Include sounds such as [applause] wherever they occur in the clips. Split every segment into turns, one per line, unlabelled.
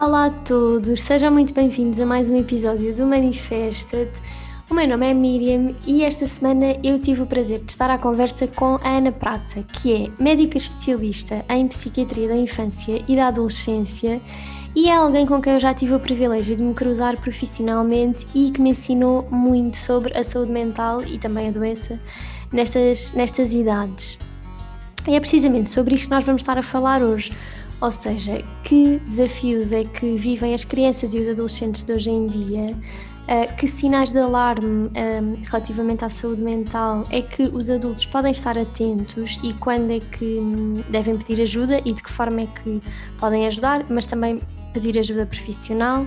Olá a todos, sejam muito bem-vindos a mais um episódio do Manifesta-te. O meu nome é Miriam e esta semana eu tive o prazer de estar à conversa com a Ana Prata, que é médica especialista em psiquiatria da infância e da adolescência e é alguém com quem eu já tive o privilégio de me cruzar profissionalmente e que me ensinou muito sobre a saúde mental e também a doença nestas, nestas idades. E é precisamente sobre isto que nós vamos estar a falar hoje ou seja, que desafios é que vivem as crianças e os adolescentes de hoje em dia? Uh, que sinais de alarme ehm, relativamente à saúde mental é que os adultos podem estar atentos e quando é que um, devem pedir ajuda e de que forma é que podem ajudar, mas também pedir ajuda profissional.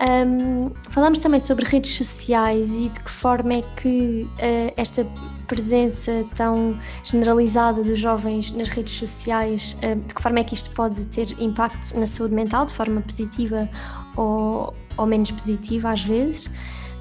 Um, falamos também sobre redes sociais e de que forma é que uh, esta presença tão generalizada dos jovens nas redes sociais, uh, de que forma é que isto pode ter impacto na saúde mental, de forma positiva ou, ou menos positiva às vezes.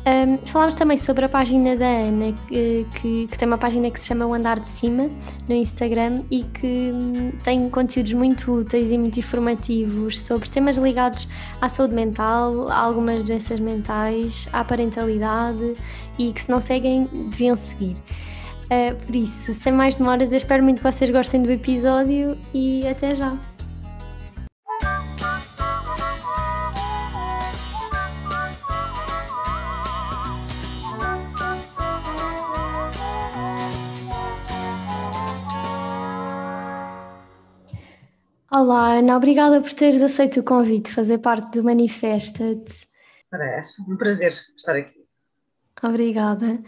Um, falámos também sobre a página da Ana, que, que, que, tem uma página que se chama O Andar de Cima no Instagram e que um, tem conteúdos muito úteis e muito informativos sobre temas ligados à saúde mental, a algumas doenças mentais, à parentalidade e que se não seguem deviam seguir. Uh, por isso, sem mais demoras, eu espero muito que vocês gostem do episódio e até já! Olá, Ana, obrigada por teres aceito o convite de fazer parte do Manifesta-te.
Parece um prazer estar aqui.
Obrigada.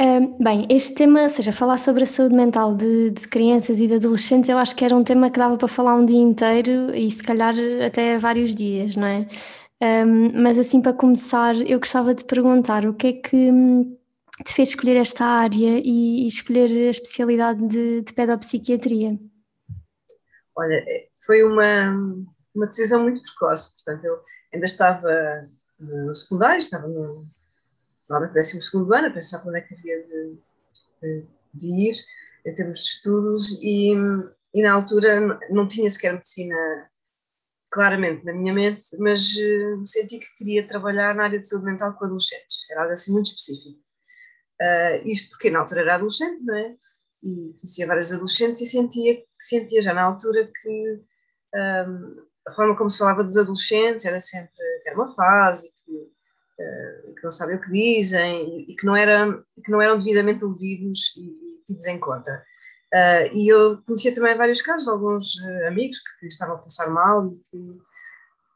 Um, bem, este tema, ou seja, falar sobre a saúde mental de, de, crianças e de adolescentes, eu acho que era um tema que dava para falar um dia inteiro e se calhar até vários dias, não é? Um, mas assim, para começar, eu gostava de perguntar o que é que hum, te fez escolher esta área e, e escolher a especialidade de, de pedopsiquiatria?
Olha, foi uma, uma decisão muito precoce, portanto, eu ainda estava no secundário, estava no final do 12 ano, a pensar para onde é que havia de, de, de, ir em termos de estudos e, e na altura não tinha sequer medicina claramente na minha mente, mas uh, senti que queria trabalhar na área de saúde mental com adolescentes, era algo assim muito específico. Uh, isto porque na altura era adolescente, não é? e conhecia vários adolescentes e sentia, sentia já na altura que um, a forma como se falava dos adolescentes era sempre que era uma fase, que, uh, que não sabem o que dizem e, que, não era, que não eram devidamente ouvidos e, tidos em conta. Uh, e eu conhecia também vários casos, alguns uh, amigos que, estavam a passar mal e que,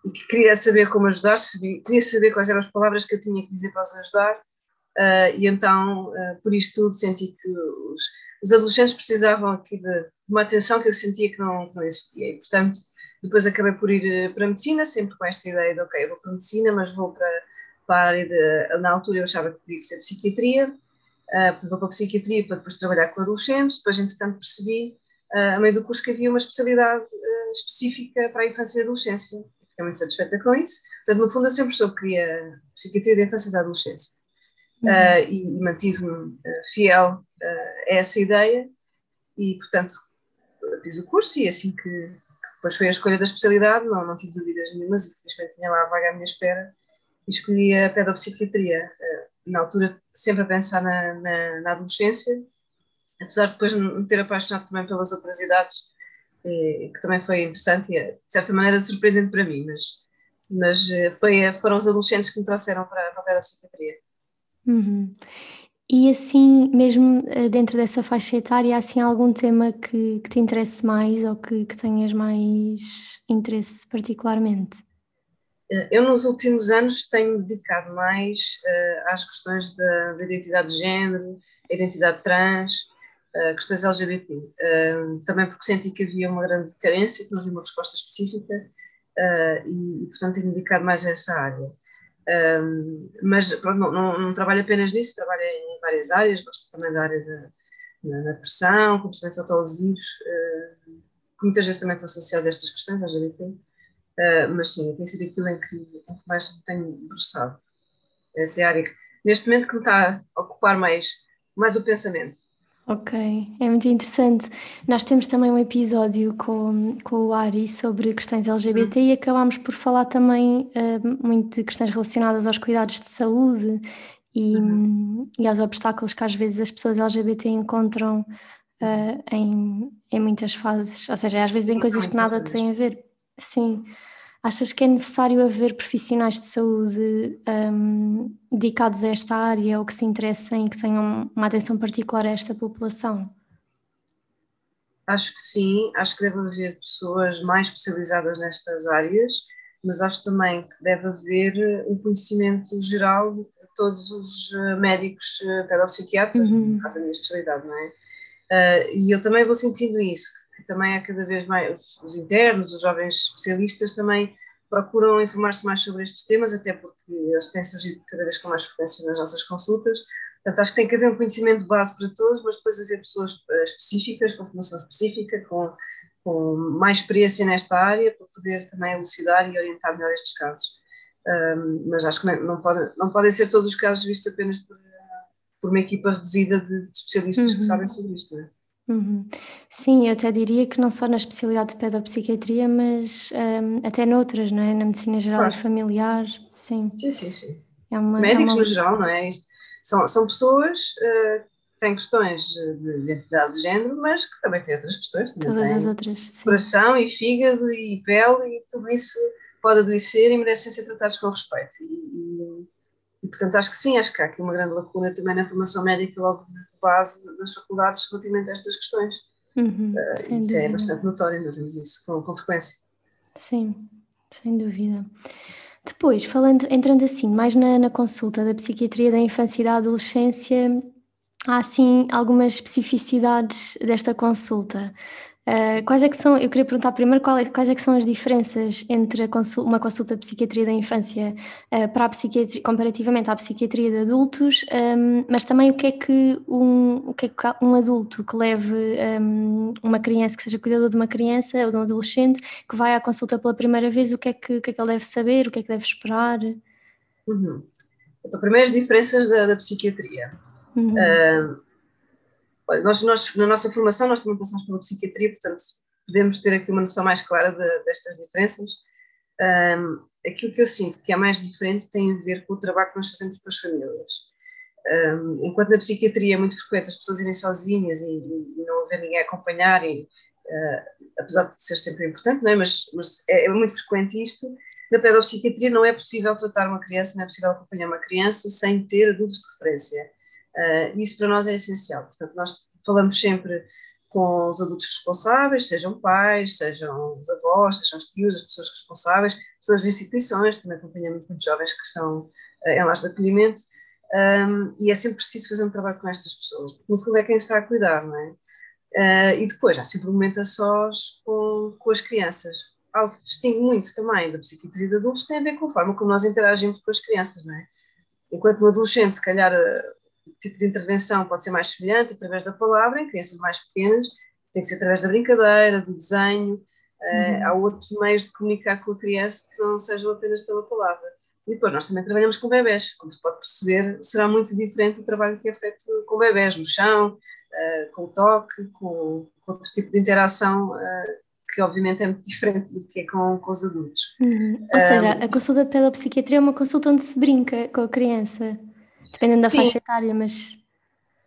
e que queria saber como ajudar, queria saber quais eram as palavras que eu tinha que dizer para os ajudar. e então, por isto tudo, senti que os, os adolescentes precisavam aqui de uma atenção que eu sentia que não, que não existia. E, portanto, depois acabei por ir eh, para a medicina, sempre com esta ideia de, ok, vou para a medicina, mas vou para, para a área de. Na altura eu achava que podia ser psiquiatria, uh, portanto, vou para a psiquiatria para depois trabalhar com adolescentes. Depois, entretanto, percebi, uh, a meio do curso, que havia uma especialidade uh, específica para a infância e adolescência. Fiquei muito satisfeita com isso. Portanto, no fundo, eu sempre soube que queria psiquiatria da infância e da adolescência. Uhum. e, e mantive-me fiel a essa ideia e, portanto, fiz o curso e assim que, que, depois foi a escolha da especialidade, não, não tive dúvidas nenhumas e felizmente tinha lá a vaga à minha espera escolhi a pedopsiquiatria. Eh, na altura, sempre a pensar na, na, na adolescência, apesar de depois me ter apaixonado também pelas outras idades, que também foi interessante e, de certa maneira, surpreendente para mim, mas, mas eh, foi, foram os adolescentes que me trouxeram para, para a pedopsiquiatria.
Uhum. E assim, mesmo eh, dentro dessa faixa etária, há assim algum tema que, que te interesse mais ou que, que tenhas mais interesse particularmente?
Eh, eu, nos últimos anos, tenho dedicado mais uh, às questões da, da, identidade de género, identidade trans, uh, questões LGBT. Uh, também porque senti que havia uma grande carência, que não havia uma resposta específica, e, e, portanto, tenho dedicado mais a essa área. Mas pronto, não, não, não, trabalho apenas nisso, trabalho em várias áreas, gosto também da área da, pressão, comportamentos autolesivos, uh, que muitas vezes também estão associados a estas questões, LGBT, uh, mas sim, tem sido aquilo em que, em que mais me tenho debruçado. Essa é a área que, neste momento, que me está a ocupar mais, mais o pensamento.
Ok, é muito interessante. Nós temos também um episódio com, com o Ari sobre questões LGBT e acabámos por falar também uh, muito de questões relacionadas aos cuidados de saúde e, uhum. e aos obstáculos que às vezes as pessoas LGBT encontram uh, em, em muitas fases, ou seja, às vezes em coisas que nada têm a ver. Sim. Achas que é necessário haver profissionais de saúde um, dedicados a esta área ou que se interessem e que tenham uma atenção particular a esta população?
Acho que sim, acho que deve haver pessoas mais especializadas nestas áreas, mas acho também que deve haver um conhecimento geral de todos os eh, médicos eh, pedopsiquiatras, uhum. no caso da minha especialidade, não é? Uh, e eu também vou sentindo isso, também há cada vez mais, os, os internos, os jovens especialistas também procuram informar-se mais sobre estes temas, até porque eles têm surgido cada vez com mais frequência nas nossas consultas. Portanto, acho que tem que haver um conhecimento de base para todos, mas depois haver pessoas uh, específicas, com formação específica, com, com mais experiência nesta área, para poder também elucidar e orientar melhor estes casos. Um, mas acho que não, não, pode, não podem ser todos os casos vistos apenas por, por uma equipa reduzida de, de especialistas uhum. que sabem sobre isto. Não é?
Uhum. Sim, eu até diria que não só na especialidade de pedopsiquiatria, mas um, até noutras, não é? Na medicina geral claro. e familiar, sim.
Sim, sim, sim. É uma, Médicos é uma... no geral, não é? Isto, são, são pessoas uh, que têm questões de identidade de género, mas que também têm outras questões.
Todas as outras, sim.
Coração e fígado e pele e tudo isso pode adoecer e merecem ser tratados com respeito. E, e, e, portanto, acho que sim, acho que há aqui uma grande lacuna também na formação médica, logo de base das faculdades relativamente a estas questões. Uhum, uh, isso é é bastante notório, nós vemos isso com, com frequência.
Sim, sem dúvida. Depois, falando, entrando assim, mais na, na, consulta da psiquiatria da infância e da adolescência, há assim algumas especificidades desta consulta. Uh, quais é que são, eu queria perguntar primeiro é, quais é que são as diferenças entre consulta, uma consulta de psiquiatria da infância uh, para a psiquiatria, comparativamente à psiquiatria de adultos, um, mas também o que é que um, o que é que um adulto que leve um, uma criança, que seja cuidador de uma criança ou de um adolescente, que vai à consulta pela primeira vez, o que é que, o que, é que ele deve saber, o que é que deve esperar?
Uhum. Então, primeiras diferenças da, da psiquiatria. Uhum. Uh, nós, nós, na nossa formação, nós também passamos pela psiquiatria, portanto, podemos ter aqui uma noção mais clara de, destas diferenças. Um, aquilo que eu sinto que é mais diferente tem a ver com o trabalho que nós fazemos com as famílias. Um, enquanto na psiquiatria é muito frequente as pessoas irem sozinhas e, e não haver ninguém a acompanhar, e, uh, apesar de ser sempre importante, não é? mas, mas é, é, muito frequente isto. Na pedopsiquiatria não é possível tratar uma criança, não é possível acompanhar uma criança sem ter adultos de referência. Uh, isso para nós é essencial. Portanto, nós falamos sempre com os adultos responsáveis, sejam pais, sejam os avós, sejam os tios, as pessoas responsáveis, pessoas de instituições, também acompanhamos muitos jovens que estão uh, em lares de acolhimento, um, e é sempre preciso fazer um trabalho com estas pessoas, porque no fundo é quem está a cuidar, não é? Uh, e depois há sempre um momento a sós com, com as crianças. Algo que distingue muito também da psiquiatria de adultos tem a ver com a forma como nós interagimos com as crianças, não é? Enquanto um adolescente, se calhar, tipo de intervenção pode ser mais semelhante através da palavra, em crianças mais pequenas, tem que ser através da brincadeira, do desenho, eh, uhum. uh, há outros meios de comunicar com a criança que não sejam apenas pela palavra. E depois nós também trabalhamos com bebés, como se pode perceber, será muito diferente o trabalho que é feito com bebés, no chão, uh, com o toque, com, outro tipo de interação, uh, que obviamente é muito [laughs] diferente do que é com, com os adultos.
Uhum. Ou seja, a consulta de pedopsiquiatria é uma consulta onde se brinca com a criança. Dependendo da Sim. faixa etária, mas.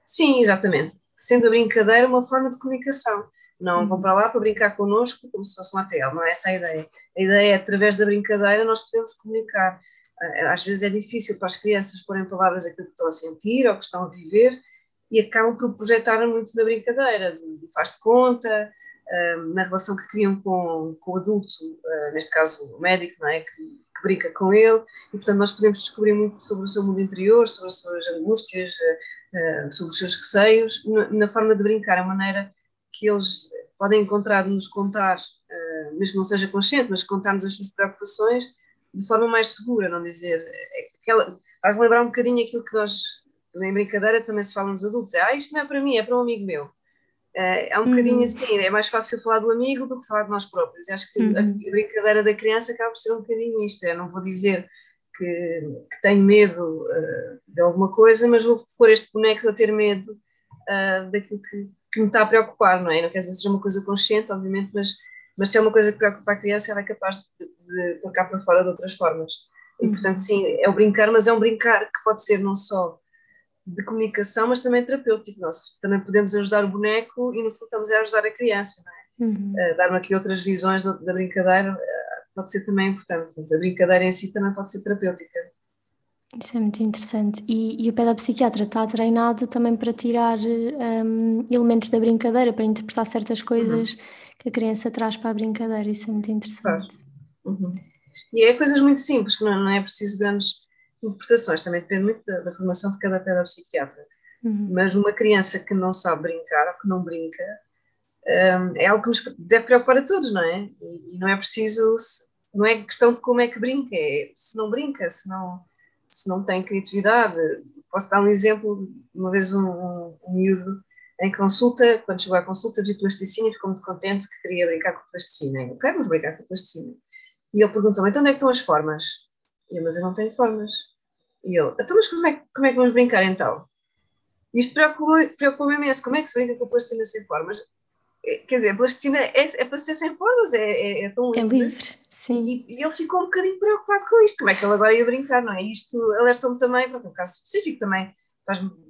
Sim, exatamente. Sendo a brincadeira uma forma de comunicação. Não vão uhum. para lá para brincar connosco como se fosse uma tela, não é essa a ideia. A ideia é, através da brincadeira, nós podemos comunicar. Ah, às vezes é difícil para as crianças porem palavras aquilo que estão a sentir ou que estão a viver e acabam por projetar muito na brincadeira, de faz de conta, ah, na relação que criam com, com o adulto, ah, neste caso o médico, não é? que brinca com ele, e portanto nós podemos descobrir muito sobre o seu mundo interior, sobre as suas angústias, eh, eh, sobre os seus receios, na forma de brincar, a maneira que eles podem encontrar de nos contar, eh, mesmo não seja consciente, mas contar-nos as suas preocupações de forma mais segura, não dizer. Aquela, faz lembrar um bocadinho aquilo que nós, em brincadeira, também se fala nos adultos: é, ah, isto não é para mim, é para um amigo meu. É, é um bocadinho uhum. assim, é mais fácil falar do amigo do que falar de nós próprios. E acho que uhum. a, brincadeira da criança acaba por ser um bocadinho isto. Eu não vou dizer que, que tenho medo uh, de alguma coisa, mas vou pôr este boneco a ter medo uh, daquilo que, que, me está a preocupar, não é? Não quer dizer que seja uma coisa consciente, obviamente, mas, mas se é uma coisa que preocupa a criança, ela é capaz de, de colocar para fora de outras formas. E, uhum. portanto, sim, é o brincar, mas é um brincar que pode ser não só de comunicação, mas também terapêutico. Nós também podemos ajudar o boneco e, no fundo, estamos a ajudar a criança, não é? Uhum. Uh, Dar-me aqui outras visões da, da brincadeira uh, pode ser também importante. Portanto, a brincadeira em si também pode ser terapêutica.
Isso é muito interessante. E, e o pedopsiquiatra está treinado também para tirar um, elementos da brincadeira, para interpretar certas coisas uhum. que a criança traz para a brincadeira. Isso é muito interessante.
Uhum. E é coisas muito simples, que não, não, é preciso grandes interpretações, também depende muito da, da formação de cada pedopsiquiatra. Uhum. Mas uma criança que não sabe brincar ou que não brinca um, é algo que nos deve preocupar a todos, não é? E, e não é preciso, não é questão de como é que brinca, é se não brinca, se não se não tem criatividade. Posso dar um exemplo, uma vez um, um, um miúdo em consulta, quando chegou à consulta, viu plasticina e ficou muito contente que queria brincar com plasticina. Eu quero brincar com plasticina. E ele perguntou-me, então onde é que estão as formas? E eu, mas eu não tenho formas. E ele, então mas como é, como é que vamos brincar então? Isto preocupa-me preocupa imenso, como é que se brinca com plasticina sem formas? É, quer dizer, a plasticina é, é para ser sem formas, é, é, é tão
livre. É livre, sim.
E, e, ele ficou um bocadinho preocupado com isto, como é que ele agora ia brincar, não é? Isto alertou-me também, pronto, um caso específico também,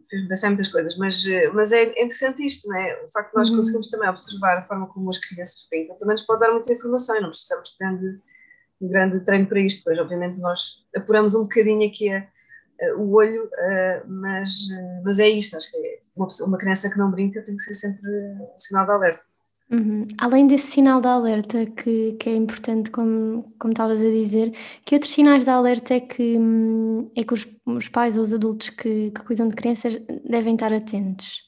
fez-me pensar em muitas coisas, mas, mas é interessante isto, não é? O facto de nós uhum. conseguirmos também observar a forma como as crianças brincam, também nos pode dar muita informação e não precisamos de de grande treino para isto, pois obviamente nós apuramos um bocadinho aqui a, a, o olho, uh, mas, uh, mas é isto, acho que é uma, uma criança que não brinca tem que ser sempre um sinal de alerta.
Uhum. Além desse sinal de alerta que, que é importante, como, como estavas a dizer, que outros sinais de alerta é que, hum, é que os, os pais ou os adultos que, que cuidam de crianças devem estar atentos?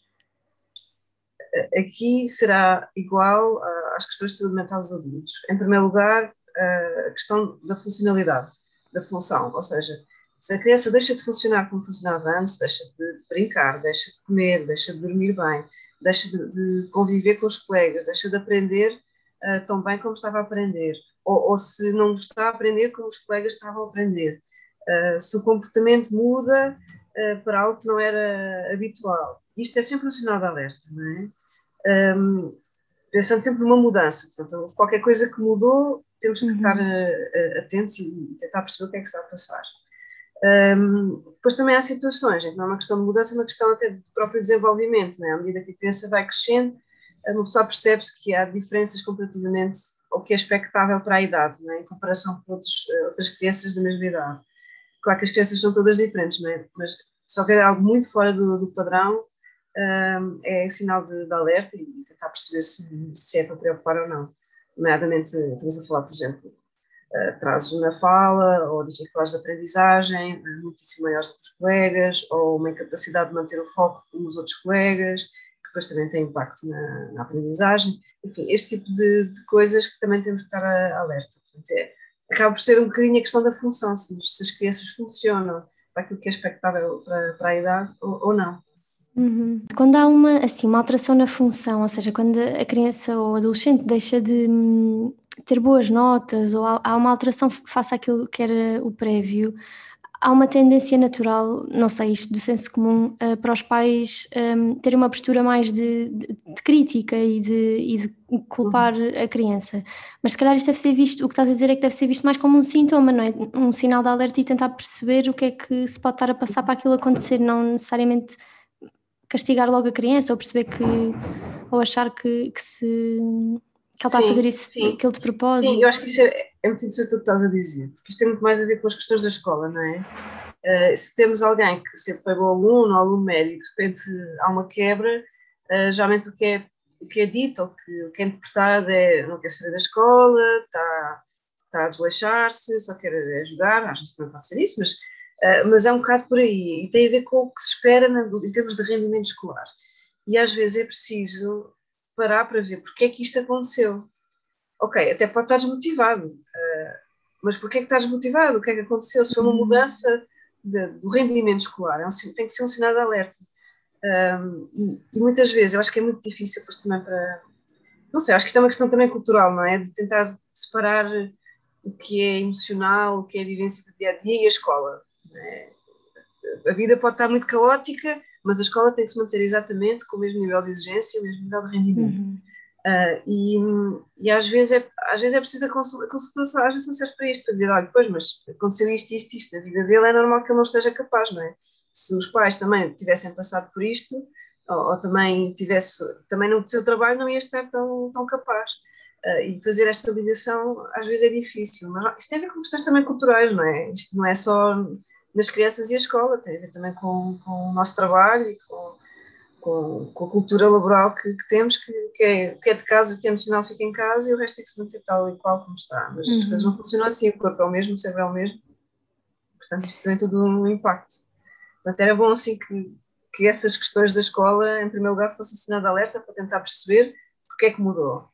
Aqui será igual às questões de saúde mental dos adultos. Em primeiro lugar, a questão da funcionalidade, da função, ou seja, se a criança deixa de funcionar como funcionava antes, deixa de brincar, deixa de comer, deixa de dormir bem, deixa de, de conviver com os colegas, deixa de aprender uh, tão bem como estava a aprender, ou, ou, se não está a aprender como os colegas estavam a aprender, uh, se o comportamento muda uh, para algo que não era habitual. Isto é sempre um sinal de alerta, não é? Um, pensando sempre numa mudança, portanto, qualquer coisa que mudou, temos que uhum. estar atentos e tentar perceber o que é que está a passar. Um, depois também há situações em que não é uma questão de mudança, é uma questão até de próprio desenvolvimento. Né? À medida que a criança vai crescendo, uma pessoa percebe-se que há diferenças comparativamente ao que é expectável para a idade, né? em comparação com outros, eh, outras crianças da mesma idade. Claro que as crianças são todas diferentes, né? mas se houver algo muito fora do, do padrão, é sinal de, de, alerta e tentar perceber se, se é para preocupar ou não. Nomeadamente, estamos a falar, por exemplo, atrasos na fala ou dificuldades de aprendizagem muitíssimo maiores do que os colegas ou uma incapacidade de manter o foco como os outros colegas, que depois também tem impacto na, na aprendizagem. Enfim, este tipo de, de, coisas que também temos que estar alerta. Portanto, é, acaba por ser um bocadinho a questão da função, se, se as crianças funcionam para aquilo que é expectável para, para a idade ou, ou não.
Uhum. Quando há uma, assim, uma alteração na função, ou seja, quando a criança ou adolescente deixa de, hum, ter boas notas ou há, uma alteração face àquilo que era o prévio, há uma tendência natural, não sei, isto do senso comum, uh, para os pais um, terem uma postura mais de, de, de crítica e de, e de, culpar uhum. a criança. Mas se calhar isto deve ser visto, o que estás a dizer é que deve ser visto mais como um sintoma, não é? Um sinal de alerta e tentar perceber o que é que se pode estar a passar para aquilo acontecer, não necessariamente castigar logo a criança ou perceber que, ou achar que, que se que ele está a fazer isso, sim. aquilo de propósito.
Sim, eu acho que isso é, é muito interessante o que estás a dizer, porque isto tem muito mais a ver com as questões da escola, não é? Uh, se temos alguém que sempre foi bom aluno, aluno médio, e de repente há uma quebra, uh, geralmente o que é, o que é dito, ou que, o que é interpretado é não quer saber da escola, está, está a desleixar-se, só quer jogar, às vezes também pode ser isso, mas, uh, mas é um bocado por aí, e tem a ver com o que se espera na, em termos de rendimento escolar. E às vezes é preciso parar para ver porque é que isto aconteceu. Ok, até pode estar desmotivado, uh, mas porquê é que estás desmotivado? O que é que aconteceu? Se foi uma uhum. mudança de, do rendimento escolar, é um, tem que ser um sinal de alerta. Um, e, e, muitas vezes eu acho que é muito difícil, depois também para. Não sei, acho que isto é uma questão também cultural, não é? De tentar separar o que é emocional, o que é a vivência do dia a dia e a escola. É? A vida pode estar muito caótica, mas a escola tem que se manter exatamente com o mesmo nível de exigência o mesmo nível de rendimento. Uhum. Uh, e, e, às vezes é, às vezes é preciso a consulta, a consulta às vezes não serve para isto, para dizer, olha, pois, mas aconteceu isto, isto, isto na vida dele, é normal que ele não esteja capaz, não é? Se os pais também tivessem passado por isto, ou, ou também tivesse, também no seu trabalho não ia estar tão, tão capaz. Uh, e fazer esta ligação às vezes é difícil, mas isto tem a ver com questões também culturais, não é? Isto não é só nas crianças e a escola, tem a ver também com, com o nosso trabalho e com com, com a cultura laboral que, que temos, que, que, é, que é de casa, o que é emocional fica em casa e o resto tem que se manter tal e qual como está. Mas uhum. as coisas não funcionam assim, o corpo é o mesmo, o cérebro é o mesmo. Portanto, isto tem tudo um impacto. Portanto, era bom assim que, que essas questões da escola, em primeiro lugar, fossem sinal de alerta para tentar perceber porque é que mudou.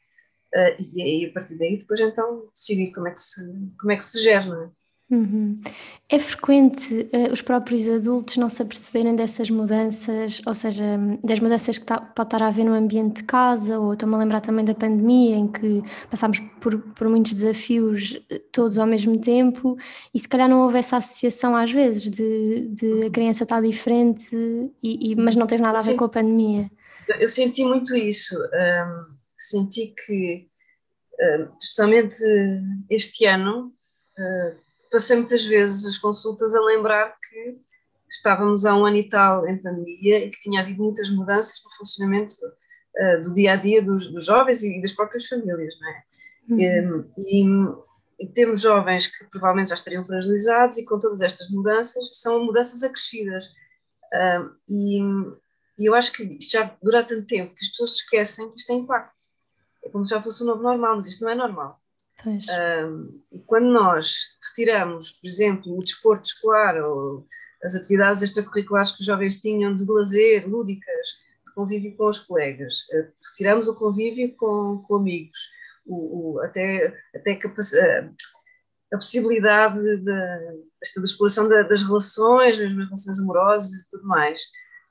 Uh, e aí, a partir daí, depois então decidir como é que se, como é que se gera, não é?
Uhum. É frequente uh, os próprios adultos não se aperceberem dessas mudanças, ou seja, das mudanças que tá, pode estar a haver no ambiente de casa, ou estou-me a lembrar também da pandemia, em que passámos por, por muitos desafios eh, todos ao mesmo tempo, e se calhar não houve essa associação às vezes de, de a criança estar diferente, e, e, mas não teve nada a ver com a pandemia.
Eu senti muito isso, um, senti que, um, especialmente este ano, uh, passei muitas vezes as consultas a lembrar que estávamos há um ano e tal em pandemia e que tinha havido muitas mudanças no funcionamento uh, do dia a dia dos, dos, jovens e das próprias famílias, não é? Uhum. E, e, temos jovens que provavelmente já estariam fragilizados e com todas estas mudanças são mudanças acrescidas. E, e, eu acho que isto já dura tanto tempo que as pessoas esquecem que isto tem impacto. É como se já fosse o um novo normal, mas isto não é normal. Um, e quando nós retiramos, por exemplo, o desporto escolar ou as atividades extracurriculares que os jovens tinham de lazer, lúdicas, de convívio com os colegas, uh, retiramos o convívio com, com amigos, o, o, até, até a, a possibilidade da, exploração da, das relações, mesmo as relações amorosas e tudo mais.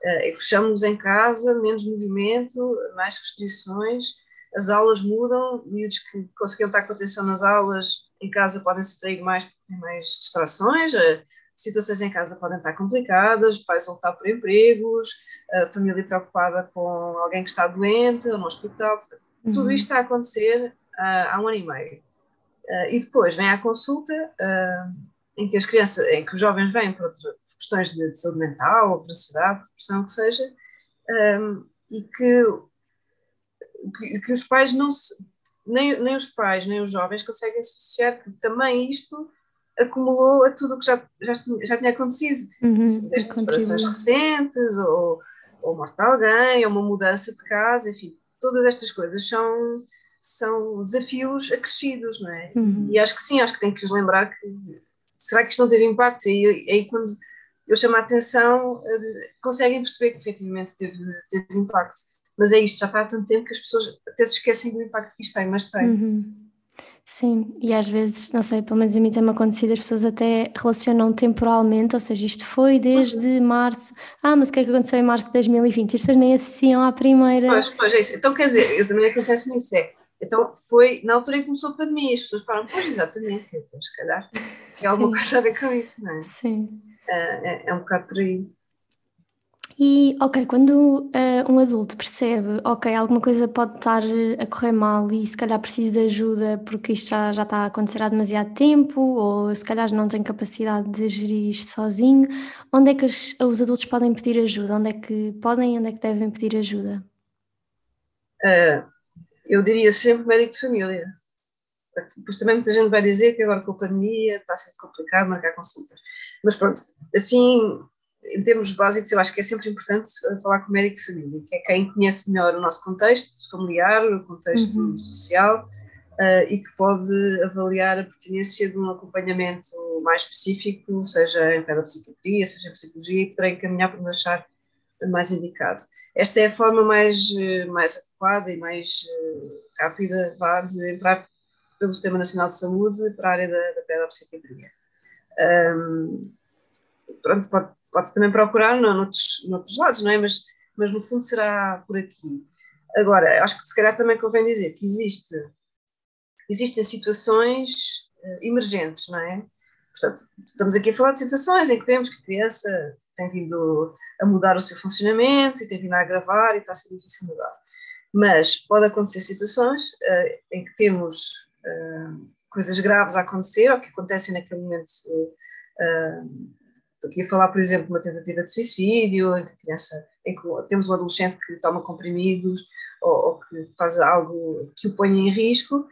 Uh, e fechamos em casa, menos movimento, mais restrições as aulas mudam, miúdos que conseguiam estar com atenção nas aulas, em casa podem se distrair mais porque têm mais distrações, eh, situações em casa podem estar complicadas, pais vão estar por empregos, a família preocupada com alguém que está doente, no hospital, uhum. tudo isto está a acontecer uh, há um ano e meio. Uh, e depois vem a consulta uh, em que as crianças, em que os jovens vêm por, por questões de, de, saúde mental, ou por ansiedade, por pressão que seja, um, e que que, que os pais não se, nem, nem os pais, nem os jovens conseguem associar que também isto acumulou a tudo o que já, já, já tinha acontecido, uhum, desde separações recentes, ou, ou morte de alguém, ou uma mudança de casa, enfim, todas estas coisas são, são desafios acrescidos, não é? Uhum. E acho que sim, acho que tem que os lembrar que será que isto não teve impacto? E aí, quando eu chamo a atenção, eh, conseguem perceber que efetivamente teve, teve impacto mas é isto, já está há tanto tempo que as pessoas até se esquecem do impacto que isto tem, mas tem.
Uhum. Sim, e às vezes, não sei, pelo menos a mim tem-me acontecido, as pessoas até relacionam temporalmente, ou seja, isto foi desde uhum. março, ah, mas o que é que aconteceu em março de 2020? As pessoas nem associam à primeira.
Pois, pois, é isso. Então, quer dizer, eu também acontece-me isso, é, então foi na altura em que começou a pandemia, as pessoas falaram, pois, exatamente, então, se calhar tem [laughs] alguma coisa a ver com isso, não é?
Sim.
É, é, é um bocado por aí.
E, ok, quando uh, um adulto percebe, ok, alguma coisa pode estar a correr mal e se calhar precisa de ajuda porque isto já, já está a acontecer há demasiado tempo ou se calhar não tem capacidade de gerir isto sozinho, onde é que os, os adultos podem pedir ajuda? Onde é que podem e onde é que devem pedir ajuda?
Uh, eu diria sempre médico de família. Depois também muita gente vai dizer que agora com a pandemia está sendo complicado marcar consultas. Mas pronto, assim em termos básicos, eu acho que é sempre importante eh, falar com o médico de família, que é quem conhece melhor o nosso contexto familiar, o contexto uhum. social, uh, e que pode avaliar a pertinência de um acompanhamento mais específico, seja em pedopsiquiatria, seja em psicologia, e poderá encaminhar para nos achar mais indicado. Esta é a forma mais, eh, mais adequada e mais rápida vá, de entrar pelo Sistema Nacional de Saúde para a área da, da pedopsiquiatria. Um, pronto, pode Pode-se também procurar no, noutros, noutros lados, não é? Mas, mas no fundo será por aqui. Agora, acho que se calhar também convém dizer que existe, existem situações uh, emergentes, não é? Portanto, estamos aqui a falar de situações em que vemos que a criança tem vindo a mudar o seu funcionamento e tem vindo a agravar e está a ser difícil mudar. Mas pode acontecer situações uh, em que temos uh, coisas graves a acontecer ou que acontecem naquele momento. Uh, estou aqui a falar, por exemplo, de uma tentativa de suicídio, em que, criança, em que temos um adolescente que toma comprimidos ou, ou que faz algo que o põe em risco.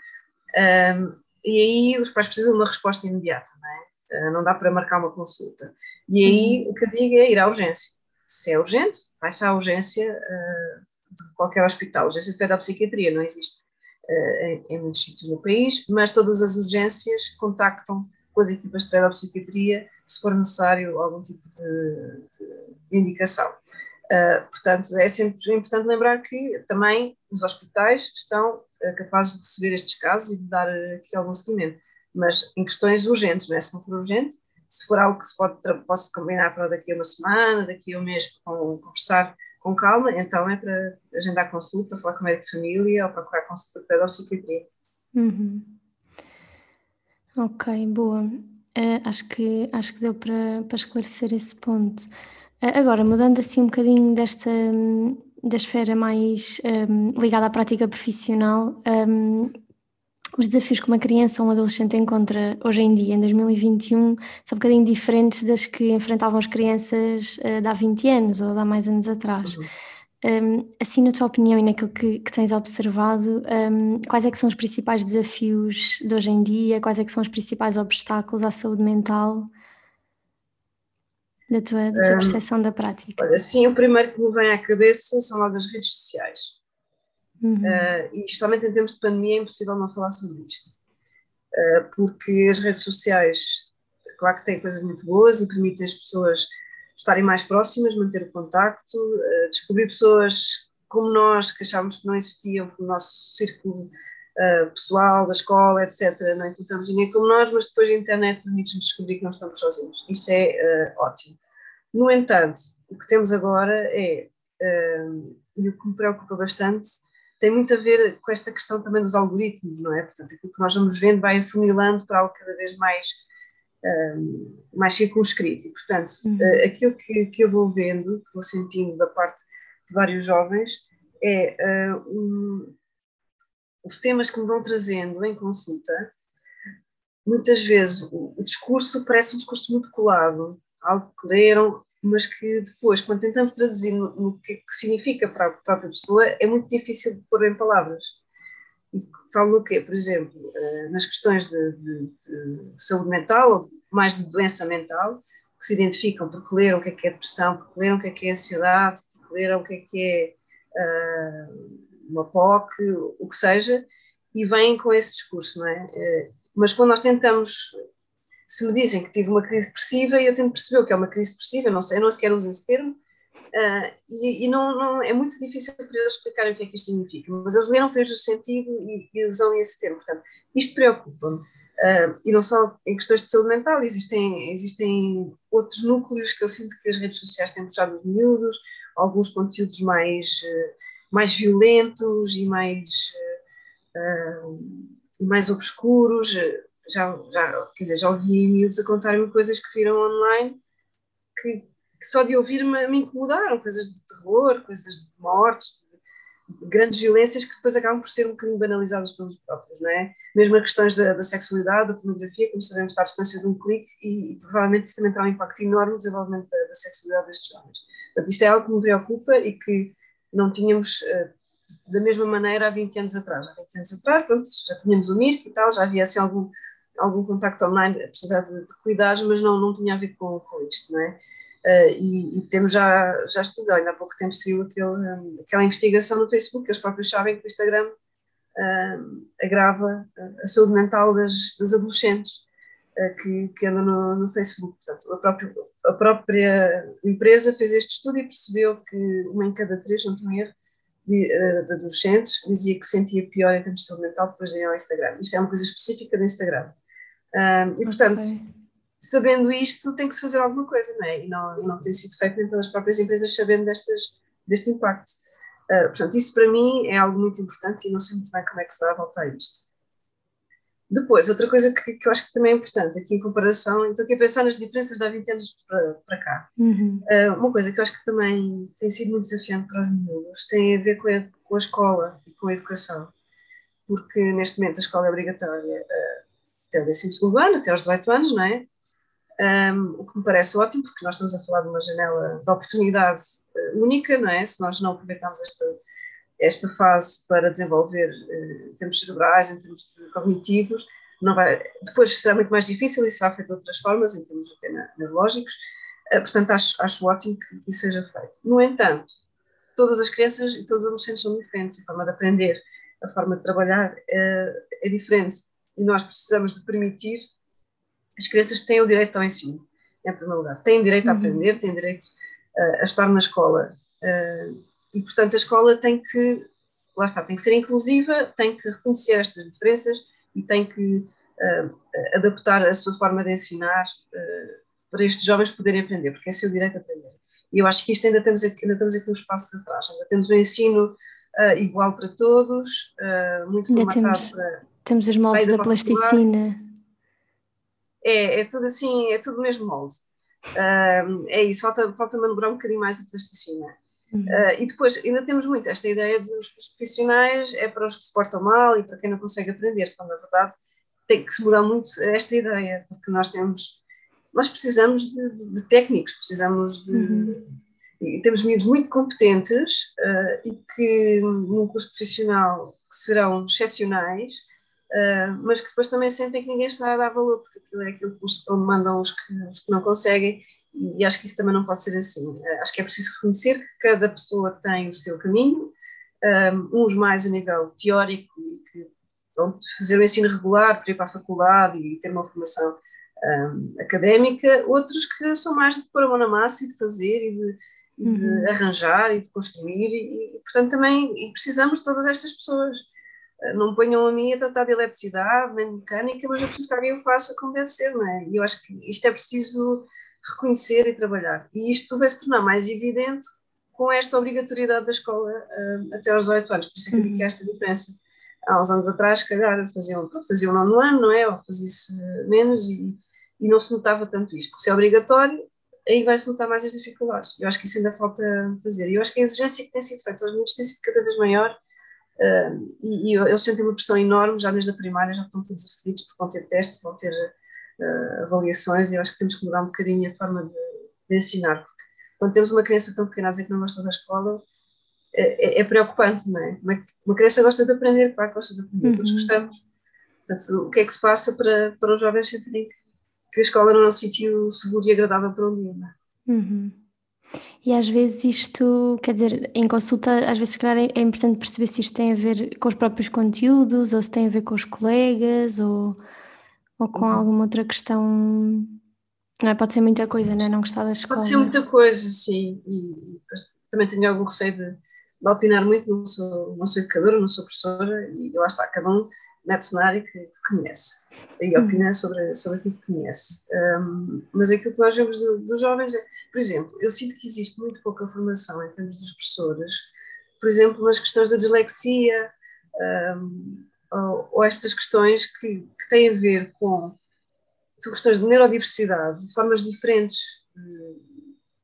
Um, e aí os pais precisam de uma resposta imediata, não é? Uh, não dá para marcar uma consulta. E aí uhum. o que eu digo é ir à urgência. Se é urgente, vai-se à urgência uh, de qualquer hospital. Urgência de pedopsiquiatria não existe uh, em, em, muitos sítios no país, mas todas as urgências contactam com as equipas de pedopsiquiatria se for necessário algum tipo de, de, indicação. Uh, portanto, é sempre importante lembrar que também os hospitais estão uh, capazes de receber estes casos e de dar aqui algum seguimento, mas em questões urgentes, não é? Se não for urgente, se for algo que se pode, posso combinar para daqui a uma semana, daqui a um mês, com, conversar com calma, então é para agendar consulta, falar com o médico de família ou procurar consulta de pedopsiquiatria.
Uhum. Ok, boa. acho, que, acho que deu para, para esclarecer esse ponto. Agora, mudando assim um bocadinho desta da esfera mais um, ligada à prática profissional, um, os desafios que uma criança ou um adolescente encontra hoje em dia, em 2021, são um bocadinho diferentes das que enfrentavam as crianças uh, de há 20 anos ou de há mais anos atrás. Uhum. Um, assim, na tua opinião e naquilo que, que tens observado, um, quais é que são os principais desafios de hoje em dia? Quais é que são os principais obstáculos à saúde mental? da tua, da tua percepção da prática?
Olha, sim, o primeiro que me vem à cabeça são logo as redes sociais. Uhum. Uh, e especialmente em termos de pandemia é impossível não falar sobre isto. Uh, porque as redes sociais, claro que têm coisas muito boas e permitem as pessoas estarem mais próximas, manter o contacto, uh, descobrir pessoas como nós, que achávamos que não existiam, porque o nosso círculo uh, pessoal, da escola, etc. Não encontramos ninguém como nós, mas depois a internet permite-nos descobrir que não estamos sozinhos. Isso é uh, ótimo. No entanto, o que temos agora é, e o que me preocupa bastante, tem muito a ver com esta questão também dos algoritmos, não é? Portanto, aquilo que nós vamos vendo vai afunilando para algo cada vez mais, mais circunscrito. E, portanto, uhum. aquilo que, que eu vou vendo, que vou sentindo da parte de vários jovens, é um, os temas que me vão trazendo em consulta, muitas vezes o, o discurso parece um discurso muito colado, algo que leram, mas que depois, quando tentamos traduzir no, no que, que, significa para a própria pessoa, é muito difícil de pôr em palavras. Falo no quê? Por exemplo, uh, nas questões de, de, de, saúde mental, mais de doença mental, que se identificam porque leram o que é que é depressão, porque leram o que é que é ansiedade, porque leram o que é que é uh, uma POC, o que seja, e vêm com esse discurso, não é? Eh, mas quando nós tentamos, se me dizem que tive uma crise depressiva, eu tento perceber o que é uma crise depressiva, não sei, eu não sequer uso esse termo, uh, e, e não, não, é muito difícil para eles explicarem o que é que isto significa, mas eles leram, fez o sentido e, e usam esse termo, portanto, isto preocupa-me. Uh, e não só em questões de saúde mental, existem, existem outros núcleos que eu sinto que as redes sociais têm puxado os miúdos, alguns conteúdos mais uh, mais violentos e mais, mais obscuros. Já, já, quer dizer, já ouvi miúdos a contarem-me coisas que viram online que, que só de ouvir me, me, incomodaram, coisas de terror, coisas de mortes, de grandes violências que depois acabam por ser um bocadinho banalizadas pelos próprios, não é? Mesmo as questões da, da sexualidade, da pornografia, como sabemos, está à distância de um clique e, e, provavelmente isso também terá um impacto enorme no desenvolvimento da, da sexualidade destes jovens. Portanto, isto é algo que me preocupa e que não tínhamos uh, da mesma maneira há 20 anos atrás. Há 20 anos atrás, pronto, já tínhamos o MIRC e tal, já havia assim algum, algum contacto online, apesar de, de cuidados, mas não, não tinha a ver com, com isto, não é? Uh, e, e, temos já, já estudado, ainda há pouco tempo saiu aquele, um, aquela investigação no Facebook, que eles próprios sabem que o Instagram uh, agrava a saúde mental das, das adolescentes uh, que, que andam no, no Facebook. Portanto, a própria, a própria empresa fez este estudo e percebeu que uma em cada três, não tenho erro, de, de, adolescentes dizia que sentia pior em termos de saúde mental depois de ir ao Instagram. Isto é uma coisa específica do Instagram. Um, e, portanto, okay. Sabendo isto, tem que se fazer alguma coisa, não é? E não, não tem sido feito nem pelas próprias empresas sabendo destas, deste impacto. Uh, portanto, isso para mim é algo muito importante e não sei muito bem como é que se dá a voltar a isto. depois, outra coisa que, que, eu acho que também é importante aqui em comparação, estou aqui a pensar nas diferenças de há 20 anos para, para cá. Uhum. Uh, uma coisa que eu acho que também tem sido muito desafiante para os meninos tem a ver com a, com a escola e com a educação, porque neste momento a escola é obrigatória uh, até o 12 ano, até aos 18 anos, não é? Um, o que me parece ótimo, porque nós estamos a falar de uma janela de oportunidade uh, única, não é? Se nós não aproveitarmos esta, esta fase para desenvolver uh, em termos cerebrais, em termos cognitivos, não vai, depois será muito mais difícil e será feito de outras formas, em termos até neurológicos. Uh, portanto, acho, acho ótimo que isso seja feito. No entanto, todas as crianças e todos os adolescentes são diferentes, a forma de aprender, a forma de trabalhar é, é diferente e nós precisamos de permitir as crianças têm o direito ao ensino, em primeiro lugar. Têm direito a uhum. aprender, têm direito uh, a estar na escola. Uh, e, portanto, a escola tem que, lá está, tem que ser inclusiva, tem que reconhecer estas diferenças e tem que uh, adaptar a sua forma de ensinar para estes jovens poderem aprender, porque é seu direito a aprender. E eu acho que isto ainda temos aqui, ainda temos aqui uns passos atrás, ainda temos um ensino igual para todos, muito ainda formatado
temos, para. Temos os moldes da plasticina
é, é tudo assim, é tudo mesmo molde. Uh, é isso, falta, falta manobrar um bocadinho mais a plasticina. Uhum. Uh, e depois ainda temos muito esta ideia de os profissionais é para os que se portam mal e para quem não consegue aprender, quando na verdade tem que se mudar muito esta ideia, porque nós temos, nós precisamos de, de, de técnicos, precisamos de. Uhum. E temos miúdos muito competentes uh, e que num curso profissional serão excepcionais, Uh, mas que depois também sentem que ninguém está a dar valor, porque aquilo é aquilo que mandam os que, os que não conseguem, e, acho que isso também não pode ser assim. Uh, acho que é preciso reconhecer que cada pessoa tem o seu caminho, um, uns mais a nível teórico, que vão fazer o ensino regular para ir para a faculdade e ter uma formação um, académica, outros que são mais de pôr a mão na massa e de fazer e de, e de uhum. arranjar e de construir, e, e portanto também precisamos de todas estas pessoas não ponham a mim a tratar de eletricidade, nem de mecânica, mas eu preciso que alguém o faça como deve ser, não é? E eu acho que isto é preciso reconhecer e trabalhar. E isto vai se tornar mais evidente com esta obrigatoriedade da escola uh, até aos 18 anos, por isso é que eu digo há esta diferença. Há uns anos atrás, se calhar, faziam, faziam nono ano, não é? Ou fazia-se menos e, e não se notava tanto isto. Porque se é obrigatório, aí vai-se notar mais as dificuldades. Eu acho que isso ainda falta fazer. E eu acho que a exigência que tem sido feita aos meninos tem sido cada vez maior Uh, e, e eles sentem uma pressão enorme, já desde a primária já estão todos aflitos porque vão ter testes, vão ter uh, avaliações e eu acho que temos que mudar um bocadinho a forma de, de, ensinar, porque quando temos uma criança tão pequena a dizer que não gosta da escola, é, é, é preocupante, não é? Uma, uma, criança gosta de aprender, claro que gosta de aprender, uhum. todos gostamos. Portanto, o que é que se passa para, para os jovens sentirem que a escola não é um sítio seguro e agradável para um dia, não é?
Uhum. E às vezes isto, quer dizer, em consulta, às vezes se calhar é, é importante perceber se isto tem a ver com os próprios conteúdos, ou se tem a ver com os colegas, ou, ou com uhum. alguma outra questão. Não é? Pode ser muita coisa, não é? Não gostar da escola.
Pode ser muita coisa, sim. E também tenho algum receio de, de opinar muito, não sou, não sou educadora, não sou professora, e lá está, cada um mete cenário que, que conhece e uhum. opina sobre, sobre aquilo que conhece. Um, mas aquilo que nós vemos do, dos jovens é, por exemplo, eu sinto que existe muito pouca formação em termos dos professores, por exemplo, nas questões da dislexia, um, ou, ou, estas questões que, que, têm a ver com são questões de neurodiversidade, de formas diferentes de,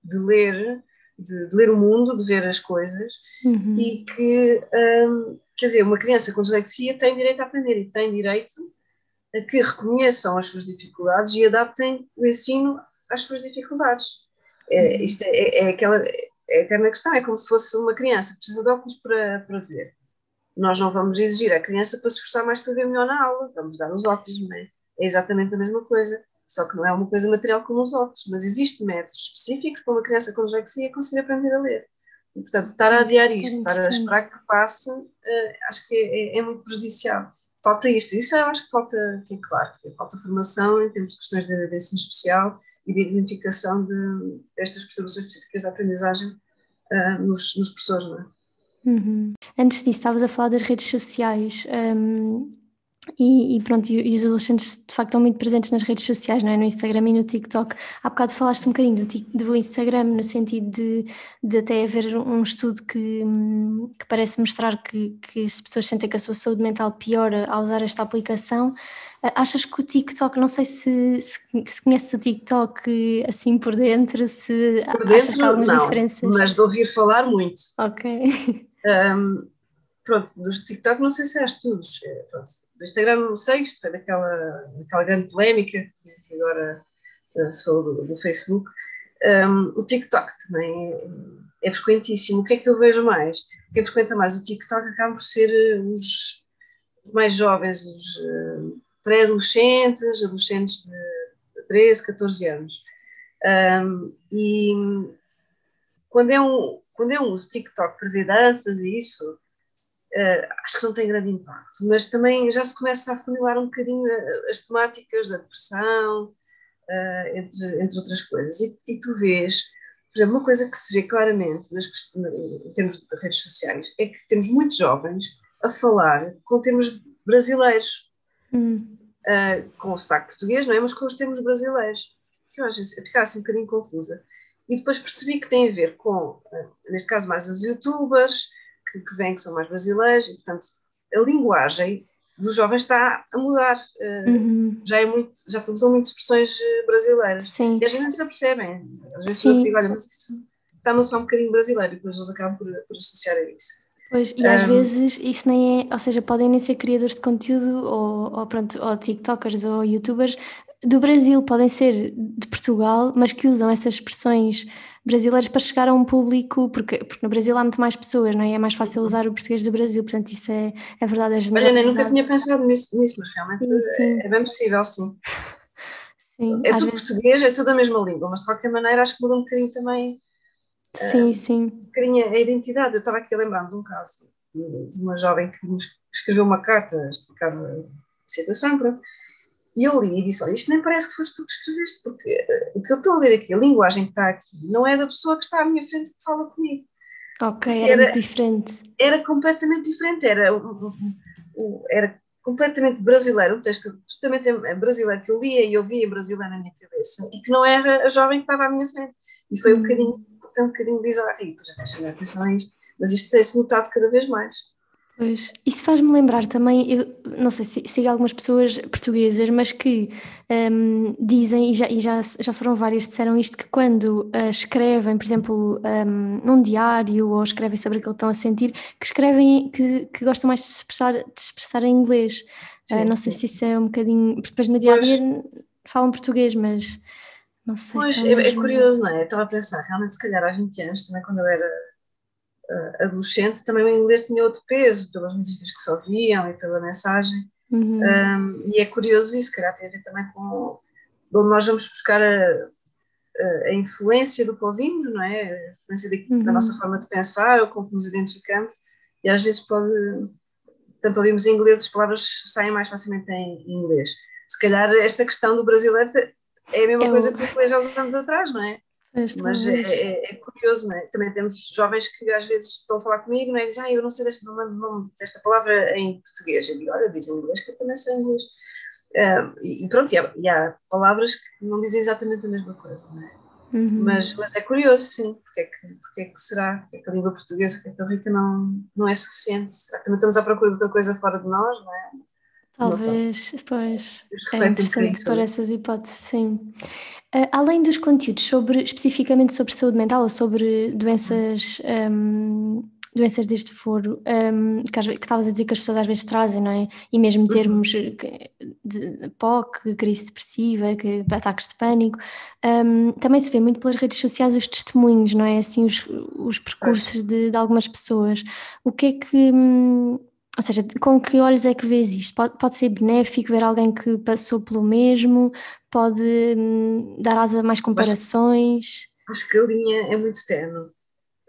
de ler, de, de, ler o mundo, de ver as coisas, uhum. e que, um, quer dizer, uma criança com dislexia tem direito a aprender e tem direito a que reconheçam as suas dificuldades e adaptem o ensino às suas dificuldades. É, uhum. isto é, é, aquela é eterna questão, é como se fosse uma criança que precisa de óculos para, para ver. Nós não vamos exigir à criança para se esforçar mais para ver melhor na aula, vamos dar os óculos, não é? É exatamente a mesma coisa, só que não é uma coisa material como os óculos, mas existem métodos específicos para uma criança com dislexia conseguir aprender a ler. E, portanto, estar a adiar isto, estar a esperar que passe, uh, acho que é, é, é muito prejudicial falta isto. Isso eu acho que falta, que é claro, que falta formação em termos de questões de, de ensino especial e de identificação de, destas perturbações específicas da aprendizagem uh, nos, nos professores. Não é?
Uhum. Antes disso, estavas a falar das redes sociais. Um, e, e, pronto, e, e, os adolescentes de facto estão muito presentes nas redes sociais, não é? No Instagram e no TikTok. Há bocado falaste um bocadinho do, do Instagram, no sentido de, de até haver um estudo que, que parece mostrar que, que as pessoas sentem que a sua saúde mental piora ao usar esta aplicação. Achas que o TikTok, não sei se, se, se conheces o TikTok assim por dentro, se
por dentro, que há algumas não, diferenças? Mas de ouvir falar muito.
Ok.
Um, pronto, dos TikTok não sei se há estudos. É, pronto, do Instagram sei, isto foi daquela, daquela grande polémica que agora uh, se falou do, do Facebook. Um, o TikTok também é, frequentíssimo. O que é que eu vejo mais? Quem frequenta mais o TikTok acaba por ser eh, os, os mais jovens, os uh, pré-adolescentes, adolescentes de 13, 14 anos. Um, e quando é um, quando é um uso TikTok para ver danças e isso, Uh, acho que não tem grande impacto, mas também já se começa a funilar um bocadinho as temáticas da depressão, uh, entre, entre outras coisas. E, e, tu vês, por exemplo, uma coisa que se vê claramente nas, em termos de redes sociais é que temos muitos jovens a falar com termos brasileiros,
hum.
uh, com o sotaque português, não é? Mas com os termos brasileiros. Que eu às vezes eu ficava assim um bocadinho confusa. E depois percebi que tem a ver com, neste caso, mais os youtubers que, que vêm, que são mais brasileiros, e portanto a linguagem dos jovens está a mudar.
Eh, uhum.
Já, é muito, já usam muitas expressões eh, brasileiras.
Sim.
E às vezes não se apercebem. Às vezes eu digo, olha, mas isso está-me só um bocadinho brasileiro, e depois eles acabam por, por associar a isso.
Pois, e às um, vezes isso nem é, ou seja, podem nem ser criadores de conteúdo ou, ou, pronto, ou TikTokers ou YouTubers do Brasil, podem ser de Portugal, mas que usam essas expressões brasileiros para chegar a um público, porque, porque no Brasil há muito mais pessoas, não é? É mais fácil usar o português do Brasil, portanto isso é, é verdade. É
Olha, nem nunca tinha pensado nisso, nisso mas realmente sim, sim. É, é, bem possível, sim. [laughs]
sim
é tudo vezes... português, é tudo a mesma língua, mas de qualquer maneira acho que muda um bocadinho também
sim, uh, sim.
Um bocadinho a identidade. Eu estava aqui a lembrar-me de um caso de, de uma jovem que escreveu uma carta a explicar a situação, pronto, e eu li e disse: Olha, isto nem parece que foste tu que escreveste, porque uh, o que eu estou a ler aqui, a linguagem que está aqui, não é da pessoa que está à minha frente que fala comigo.
Ok, era, era muito diferente.
Era completamente diferente, era, era completamente brasileiro, um texto justamente brasileiro que eu lia e ouvia brasileiro na minha cabeça e que não era a jovem que estava à minha frente. E foi um hum. bocadinho, foi um bocadinho bizarro. E depois já chamei a atenção a isto, mas isto tem-se notado cada vez mais.
Pois, isso faz-me lembrar também, eu não sei se sigo algumas pessoas portuguesas, mas que um, dizem, e, já, e já, já foram várias disseram isto, que quando uh, escrevem, por exemplo, um, num diário ou escrevem sobre aquilo que estão a sentir, que escrevem, que, que gostam mais de se expressar, de expressar em inglês. Ah, sim, uh, não sim. sei se isso é um bocadinho. Porque depois no dia a dia falam português, mas não sei
pois,
se
é, é, é curioso, não é? Eu estava a pensar, realmente, se calhar há 20 anos, também quando eu era uh, adolescente, também o inglês tinha outro peso, pelas músicas que se ouviam e pela mensagem.
Uhum.
Um, e é curioso isso, calhar tem a ver também com onde nós vamos buscar a, a, influência do que ouvimos, não é? A influência de, uhum. da nossa forma de pensar, ou como nos identificamos, e às vezes pode, tanto ouvimos em inglês, as palavras saem mais facilmente em, inglês. Se calhar esta questão do brasileiro é a mesma é coisa que o inglês há uns anos atrás, não é? Mas é, é, é, curioso, não é? Também temos jovens que às vezes estão a falar comigo não é? e dizem, ah, eu não sei deste nome, desta palavra em português. Eu digo, olha, diz em inglês que eu também sei inglês. Uh, e, pronto, e há, e há, palavras que não dizem exatamente a mesma coisa, não é?
Uhum.
Mas, mas é curioso, sim, porque é que, porque é que será? Porque é que a língua portuguesa, que é tão rica, não, não é suficiente? Será que também estamos à procura de outra coisa fora de nós, não é?
Talvez, pois. É interessante por essas hipóteses, sim. Uh, além dos conteúdos sobre, especificamente sobre saúde mental ou sobre doenças, um, doenças deste foro, um, que estavas a dizer que as pessoas às vezes trazem, não é? E mesmo uhum. termos de, de POC, crise depressiva, que, ataques de pânico, um, também se vê muito pelas redes sociais os testemunhos, não é? Assim, os, os percursos de, de algumas pessoas. O que é que hum, ou seja, com que olhos é que vês isto? Pode, pode ser benéfico ver alguém que passou pelo mesmo? Pode hum, dar asa a mais comparações?
Acho, acho, que a linha é muito tenue.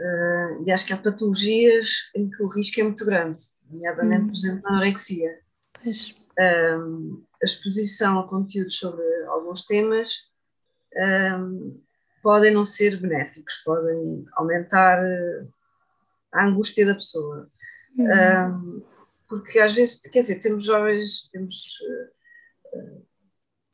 Uh, e acho que há patologias em que o risco é muito grande, nomeadamente, hum. por exemplo, na anorexia.
Pois.
Um, a exposição a conteúdos sobre alguns temas um, podem não ser benéficos, podem aumentar a angústia da pessoa.
Hum.
Um, porque às vezes, quer dizer, temos jovens, temos uh,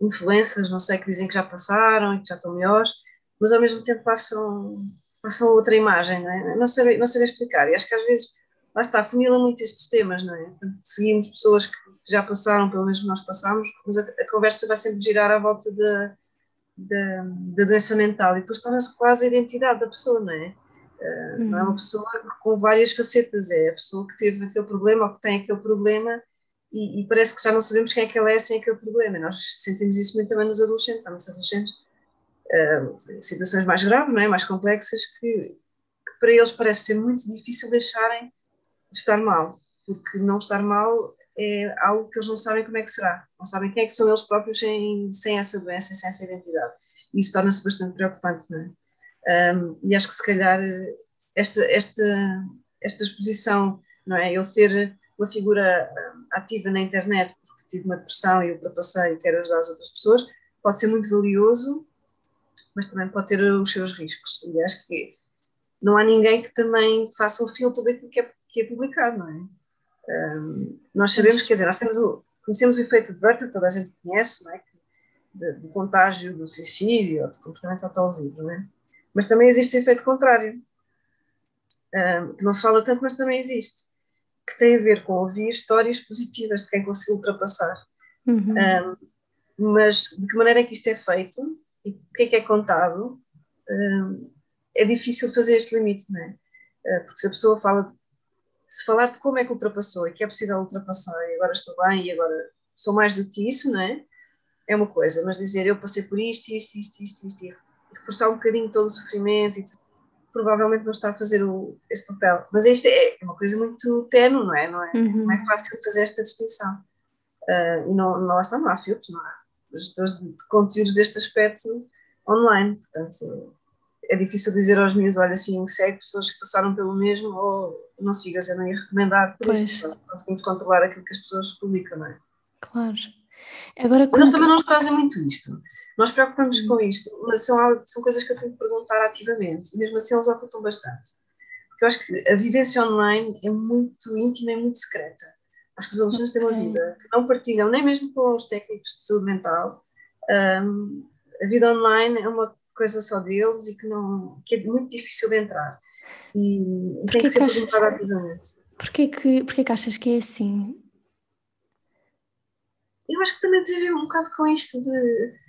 influências, não sei, que dizem que já passaram e que já estão melhores, mas ao mesmo tempo passam, passam outra imagem, não é? Não saber, não explicar. E acho que às vezes, lá está, funila muito estes temas, não é? Seguimos pessoas que já passaram pelo que nós passamos, mas a, a conversa vai sempre girar à volta da, da, da doença mental e depois torna-se quase a identidade da pessoa, não é? Uh, Não é uma uhum. pessoa com várias facetas, é a pessoa que teve aquele problema ou que tem aquele problema e, e, parece que já não sabemos quem é que ela é sem aquele problema. Nós sentimos isso muito também nos adolescentes. Há muitos adolescentes, uh, situações mais graves, não é? mais complexas, que, que, para eles parece ser muito difícil deixarem de estar mal, porque não estar mal é algo que eles não sabem como é que será, não sabem quem é que são eles próprios sem, sem essa doença, sem essa identidade. E isso torna-se bastante preocupante, não é? Um, e acho que se calhar esta, esta, esta exposição, não é? Eu ser uma figura ativa na internet porque tive uma depressão e ultrapassei e quero ajudar as outras pessoas, pode ser muito valioso, mas também pode ter os seus riscos. E acho que não há ninguém que também faça o filtro daquilo que é, que é publicado, não é? Um, nós sabemos, quer dizer, nós temos o, conhecemos o efeito de Berta, toda a gente conhece, não é? De contágio do suicídio ou de comportamento autolesivo, não é? Mas também existe o efeito contrário, um, que não se fala tanto, mas também existe, que tem a ver com ouvir histórias positivas de quem conseguiu ultrapassar. Uhum. Um, mas de que maneira é que isto é feito e o que é que é contado, é difícil fazer este limite, não é? Uh, porque se a pessoa fala se falar de como é que ultrapassou e que é possível ultrapassar e agora estou bem e agora sou mais do que isso, não é? É uma coisa, mas dizer eu passei por isto, isto, isto, isto, isto, e reforçar um bocadinho todo o sofrimento e provavelmente não está a fazer o, esse papel. Mas isto é, é uma coisa muito tenue, não é? Não é, uhum. não é fácil fazer esta distinção. Uh, e não, não, está, não há filtros, não há gestores de, de conteúdos deste aspecto online, portanto é difícil dizer aos meus, olha assim, segue pessoas que passaram pelo mesmo ou não sigas, eu não ia recomendar por pois. isso, conseguimos controlar aquilo que as pessoas publicam, não é?
Claro. Agora,
mas eles também não nos trazem muito isto. Nós preocupamos com isto, mas são, são coisas que eu tenho que perguntar ativamente, mesmo assim eles ocultam bastante. Porque eu acho que a vivência online é muito íntima e muito secreta. Acho que os adolescentes têm uma vida que não partilham, nem mesmo com os técnicos de saúde mental. Um, a vida online é uma coisa só deles e que, não, que é muito difícil de entrar. E, e tem que ser perguntado ativamente.
Porquê que, porquê que achas que é assim?
Eu acho que também tem a ver um bocado com isto de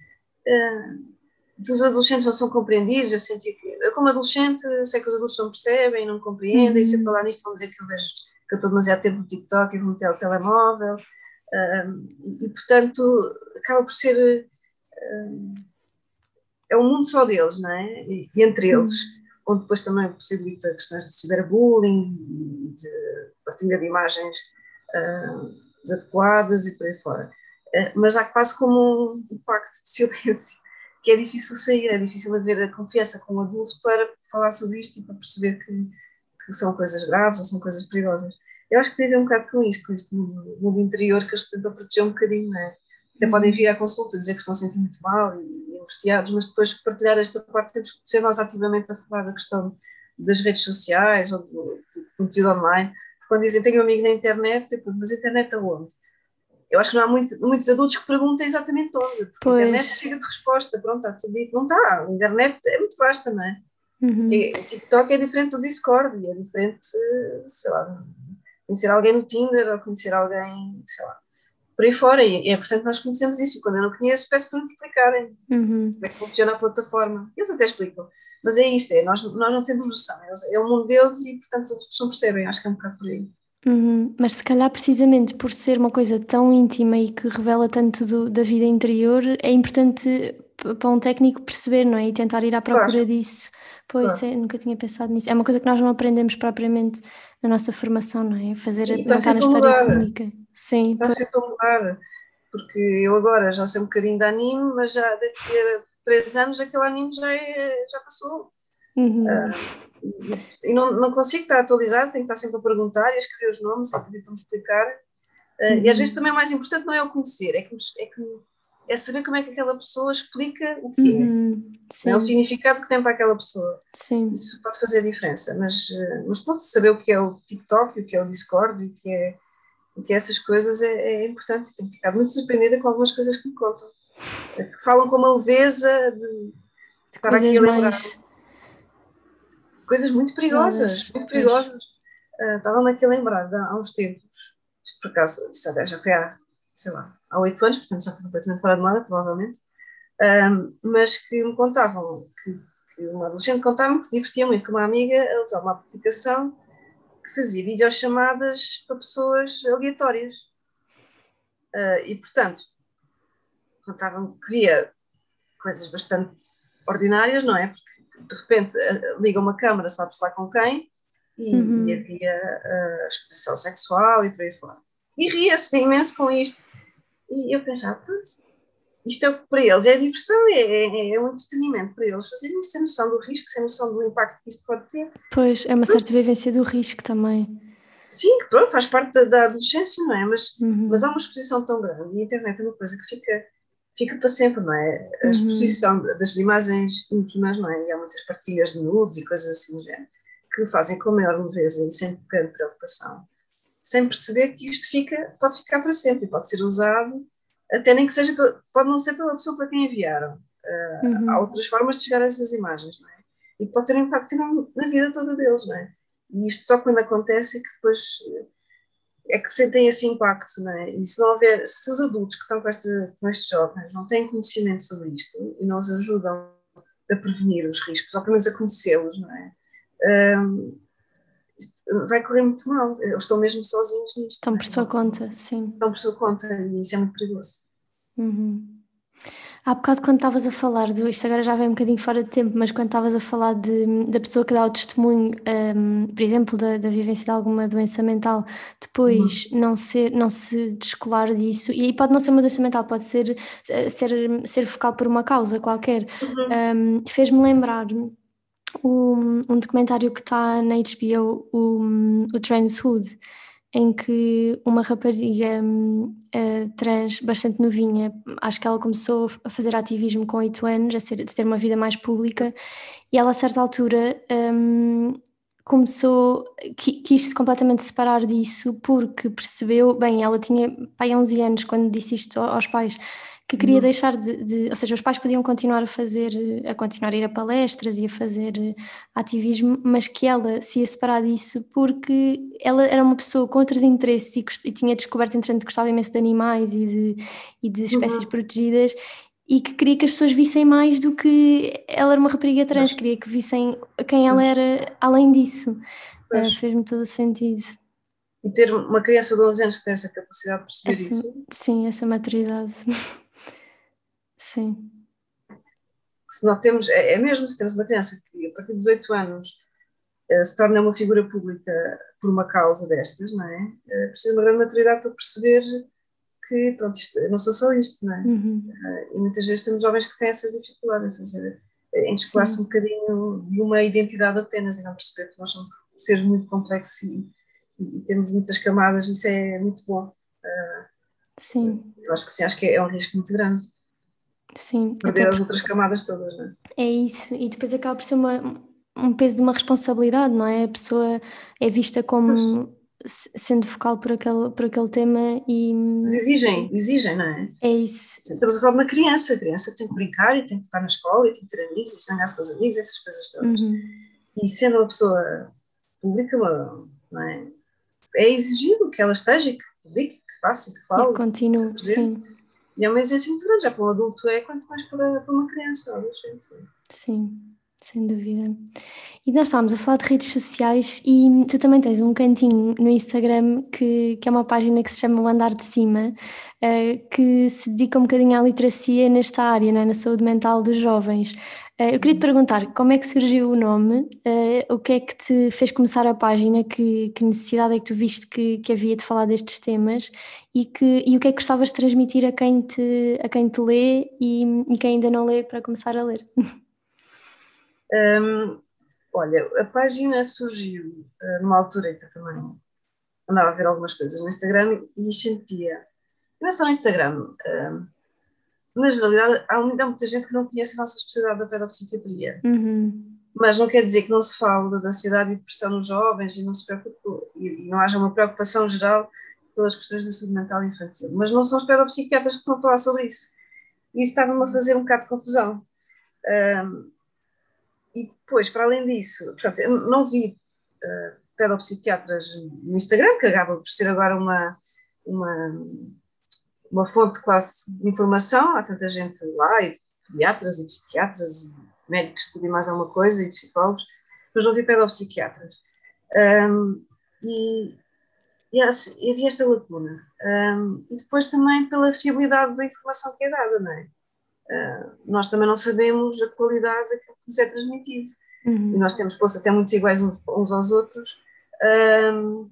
dos adolescentes não são compreendidos, eu senti que eu como adolescente sei que os adultos não percebem, não compreendem, uhum. e se eu uhum. falar nisto vão dizer que eu vejo que eu estou demasiado tempo no TikTok e vou meter o telemóvel uh, e, e, portanto acaba por ser uh, é um mundo só deles, não é? E, e entre eles, uhum. onde depois também possibilita questões de ciberbullying e de partilha de imagens desadequadas e por aí fora. Uh, mas há quase como um, pacto de silêncio, [laughs] que é difícil sair, é difícil haver a confiança com o adulto para falar sobre isto e para perceber que, que são coisas graves ou são coisas perigosas. Eu acho que tem a ver um bocado com isto, com este mundo, mundo interior que eles tentam proteger um bocadinho, não é? Até podem vir à consulta dizer que estão a sentir muito mal e, angustiados, mas depois de partilhar esta parte temos que ser nós ativamente a falar da questão das redes sociais ou do, do conteúdo online. Quando dizem tenho um amigo na internet, eu pergunto, mas a internet aonde? Eu acho que não há muito, muitos adultos que perguntam exatamente onde, porque pois. a internet chega de resposta, pronto, está tudo dito. Não está, a internet é muito vasta, não é? Uhum. O TikTok é diferente do Discord, é diferente, sei lá, conhecer alguém no Tinder ou conhecer alguém, sei lá, por aí fora, e é portanto nós conhecemos isso, e quando eu não conheço peço para me explicarem uhum. como é que funciona a plataforma, eles até explicam, mas é isto, é, nós, nós não temos noção, é o mundo deles e portanto as pessoas não percebem, acho que é um bocado por aí.
Uhum. Mas se calhar precisamente por ser uma coisa tão íntima e que revela tanto do, da vida interior, é importante para um técnico perceber, não é? E tentar ir à procura claro. disso. Pois, claro. é, nunca tinha pensado nisso. É uma coisa que nós não aprendemos propriamente na nossa formação, não é? Fazer a contar a história clínica. Sim.
Está sempre a mudar, porque eu agora já sei um bocadinho de anime, mas já daqui a três anos aquele anime já, é, já passou. Uhum. Uh, e, não, não consigo estar atualizado, tenho que estar sempre a perguntar e a escrever os nomes, a pedir para me explicar. Uhum. E às uhum. vezes também o mais importante não é o conhecer, é, que, é, que, é saber como é que aquela pessoa explica o que uhum. é. É o significado que tem para aquela pessoa.
Sim.
Isso pode fazer a diferença, mas, ah, mas pode saber o que é o TikTok, o que é o Discord, o que é porque essas coisas é, é importante. Tenho ficado muito surpreendida com algumas coisas que me contam. Que falam com uma leveza de, de estar aqui a lembrar. Mais... Coisas muito perigosas, muito perigosas. Uh, Estava-me aqui a lembrar de, há uns tempos, isto por acaso, isto já foi há, sei lá, há oito anos, portanto já estou completamente fora de moda, provavelmente, um, mas que me contavam, que, que uma adolescente contava-me que se divertia muito com uma amiga a usar uma aplicação que fazia videochamadas para pessoas aleatórias. Uh, e, portanto, contavam que via coisas bastante ordinárias, não é? Porque de repente uh, liga uma câmara, sabe-se lá com quem, e, uhum. e havia uh, exposição sexual e por aí fora. E ria-se imenso com isto. E eu pensava, isto é para eles é diversão, é, é, é um entretenimento para eles fazerem isso sem noção do risco, sem noção do impacto que isto pode ter.
Pois, é uma certa vivência do risco também.
Sim, pronto, faz parte da, da adolescência, não é? Mas, uhum. mas há uma exposição tão grande e a internet é uma coisa que fica, fica para sempre, não é? A uhum. exposição das imagens íntimas, não é? E há muitas partilhas de nudes e coisas assim do género, que fazem com a maior leveza e sem grande preocupação, sem perceber que isto fica, pode ficar para sempre e pode ser usado até nem que seja, pode não ser pela pessoa para quem enviaram. Uh, uhum. Há outras formas de chegar a essas imagens, não é? E pode ter um impacto na, vida toda deles, não é? E isto só quando acontece é que depois é que sentem esse impacto, não é? E se não houver, se os adultos que estão com, este, com estes jovens não têm conhecimento sobre isto e não os ajudam a prevenir os riscos, ou pelo menos a conhecê-los, não é? Um, vai correr muito mal. Eles estão mesmo sozinhos nisto.
Estão por sua conta, sim.
Estão por sua conta e isso é muito perigoso.
Uhum. Há bocado, quando estavas a falar do. Isto agora já vem um bocadinho fora de tempo, mas quando estavas a falar de, da pessoa que dá o testemunho, um, por exemplo, da, da vivência de alguma doença mental, depois uhum. não, ser, não se descolar disso, e aí pode não ser uma doença mental, pode ser, eh, ser, ser focal por uma causa qualquer, uhum. um, fez-me lembrar o, um documentário que está na HBO, o, o Transhood, em que uma rapariga uh, trans bastante novinha, acho que ela começou a fazer ativismo com 8 anos, a, ser, a ter uma vida mais pública, e ela a certa altura um, começou, quis se completamente separar disso porque percebeu, bem, ela tinha pai 11 anos quando disse isto aos pais, que queria uhum. deixar de, de, ou seja, os pais podiam continuar a fazer, a continuar a ir a palestras e a fazer eh, ativismo, mas que ela se ia separar disso porque ela era uma pessoa com outros interesses e, e tinha descoberto, entretanto, que gostava imenso de animais e de, e de espécies uhum. protegidas e que queria que as pessoas vissem mais do que ela era uma rapariga trans, queria que vissem quem ela era além disso. Uh, Fez-me todo o sentido.
E ter uma criança de 12 anos que tem essa capacidade de perceber essa, isso.
Sim, essa maturidade. [laughs] Sim.
Se não temos, é, é, mesmo se temos uma criança que a partir dos 8 anos uh, se torna uma figura pública por uma causa destas, não é? Uh, precisa de uma grande maturidade para perceber que, pronto, isto, não sou só isto, não é? Uhum. Uh, e muitas vezes temos jovens que têm essa dificuldade em fazer, em descolar-se um bocadinho de uma identidade apenas e não perceber que nós somos seres muito complexos e, e, temos muitas camadas, isso é muito bom.
Sim.
Eu acho que sim, acho que é, é um risco muito grande.
Sim.
Perder as outras camadas todas, não é?
É isso, e depois acaba por ser uma, um peso de uma responsabilidade, não é? A pessoa é vista como pois. sendo focal por aquele, por aquele tema e.
Mas exigem, exigem, não é?
É isso.
Estamos a falar de uma criança, a criança tem que brincar e tem que estar na escola e tem que ter amigos e zangar-se com os amigos, essas coisas todas. Uhum. E sendo uma pessoa pública, não é? É exigido que ela esteja, que publique, que faça, que fale.
E continue, sim.
E é uma exigência muito grande, já para um adulto é, quanto mais para, para uma criança ou adolescente.
Sim, sem dúvida. E nós estávamos a falar de redes sociais e tu também tens um cantinho no Instagram que, que é uma página que se chama O Andar de Cima, uh, que se dedica um bocadinho à literacia nesta área, é? na saúde mental dos jovens. Uh, eu queria te perguntar como é que surgiu o nome, uh, o que é que te fez começar a página, que, que necessidade é que tu viste que, que havia de falar destes temas? E, que, e o que é que gostavas de transmitir a quem te, a quem te lê e, e quem ainda não lê para começar a ler? [laughs]
Um, olha, a página surgiu uh, numa altura que eu também andava a ver algumas coisas no Instagram e sentia, não só no Instagram, na generalidade, há muita gente que não conhece a nossa especialidade da pedopsiquiatria. Uhum. Mas não quer dizer que não se fale da ansiedade e depressão nos jovens e não se preocupe, e, e não haja uma preocupação geral pelas questões da saúde mental infantil, mas não são os pedopsiquiatras que estão a falar sobre isso. E isso estava-me a fazer um bocado de confusão. Um, e depois, para além disso, portanto, eu não vi uh, pedopsiquiatras no Instagram, que acaba por ser agora uma, uma, uma fonte quase de informação, há tanta gente lá, e pediatras e psiquiatras, e médicos que estudam mais alguma coisa, e psicólogos, mas não vi pedopsiquiatras. Um, e, e, assim, havia esta lacuna. Um, e depois também pela fiabilidade da informação que é dada, não é? Uh, nós também não sabemos a qualidade daquilo que nos é transmitido. Uhum. E nós temos postos até muito iguais uns, uns aos outros, um,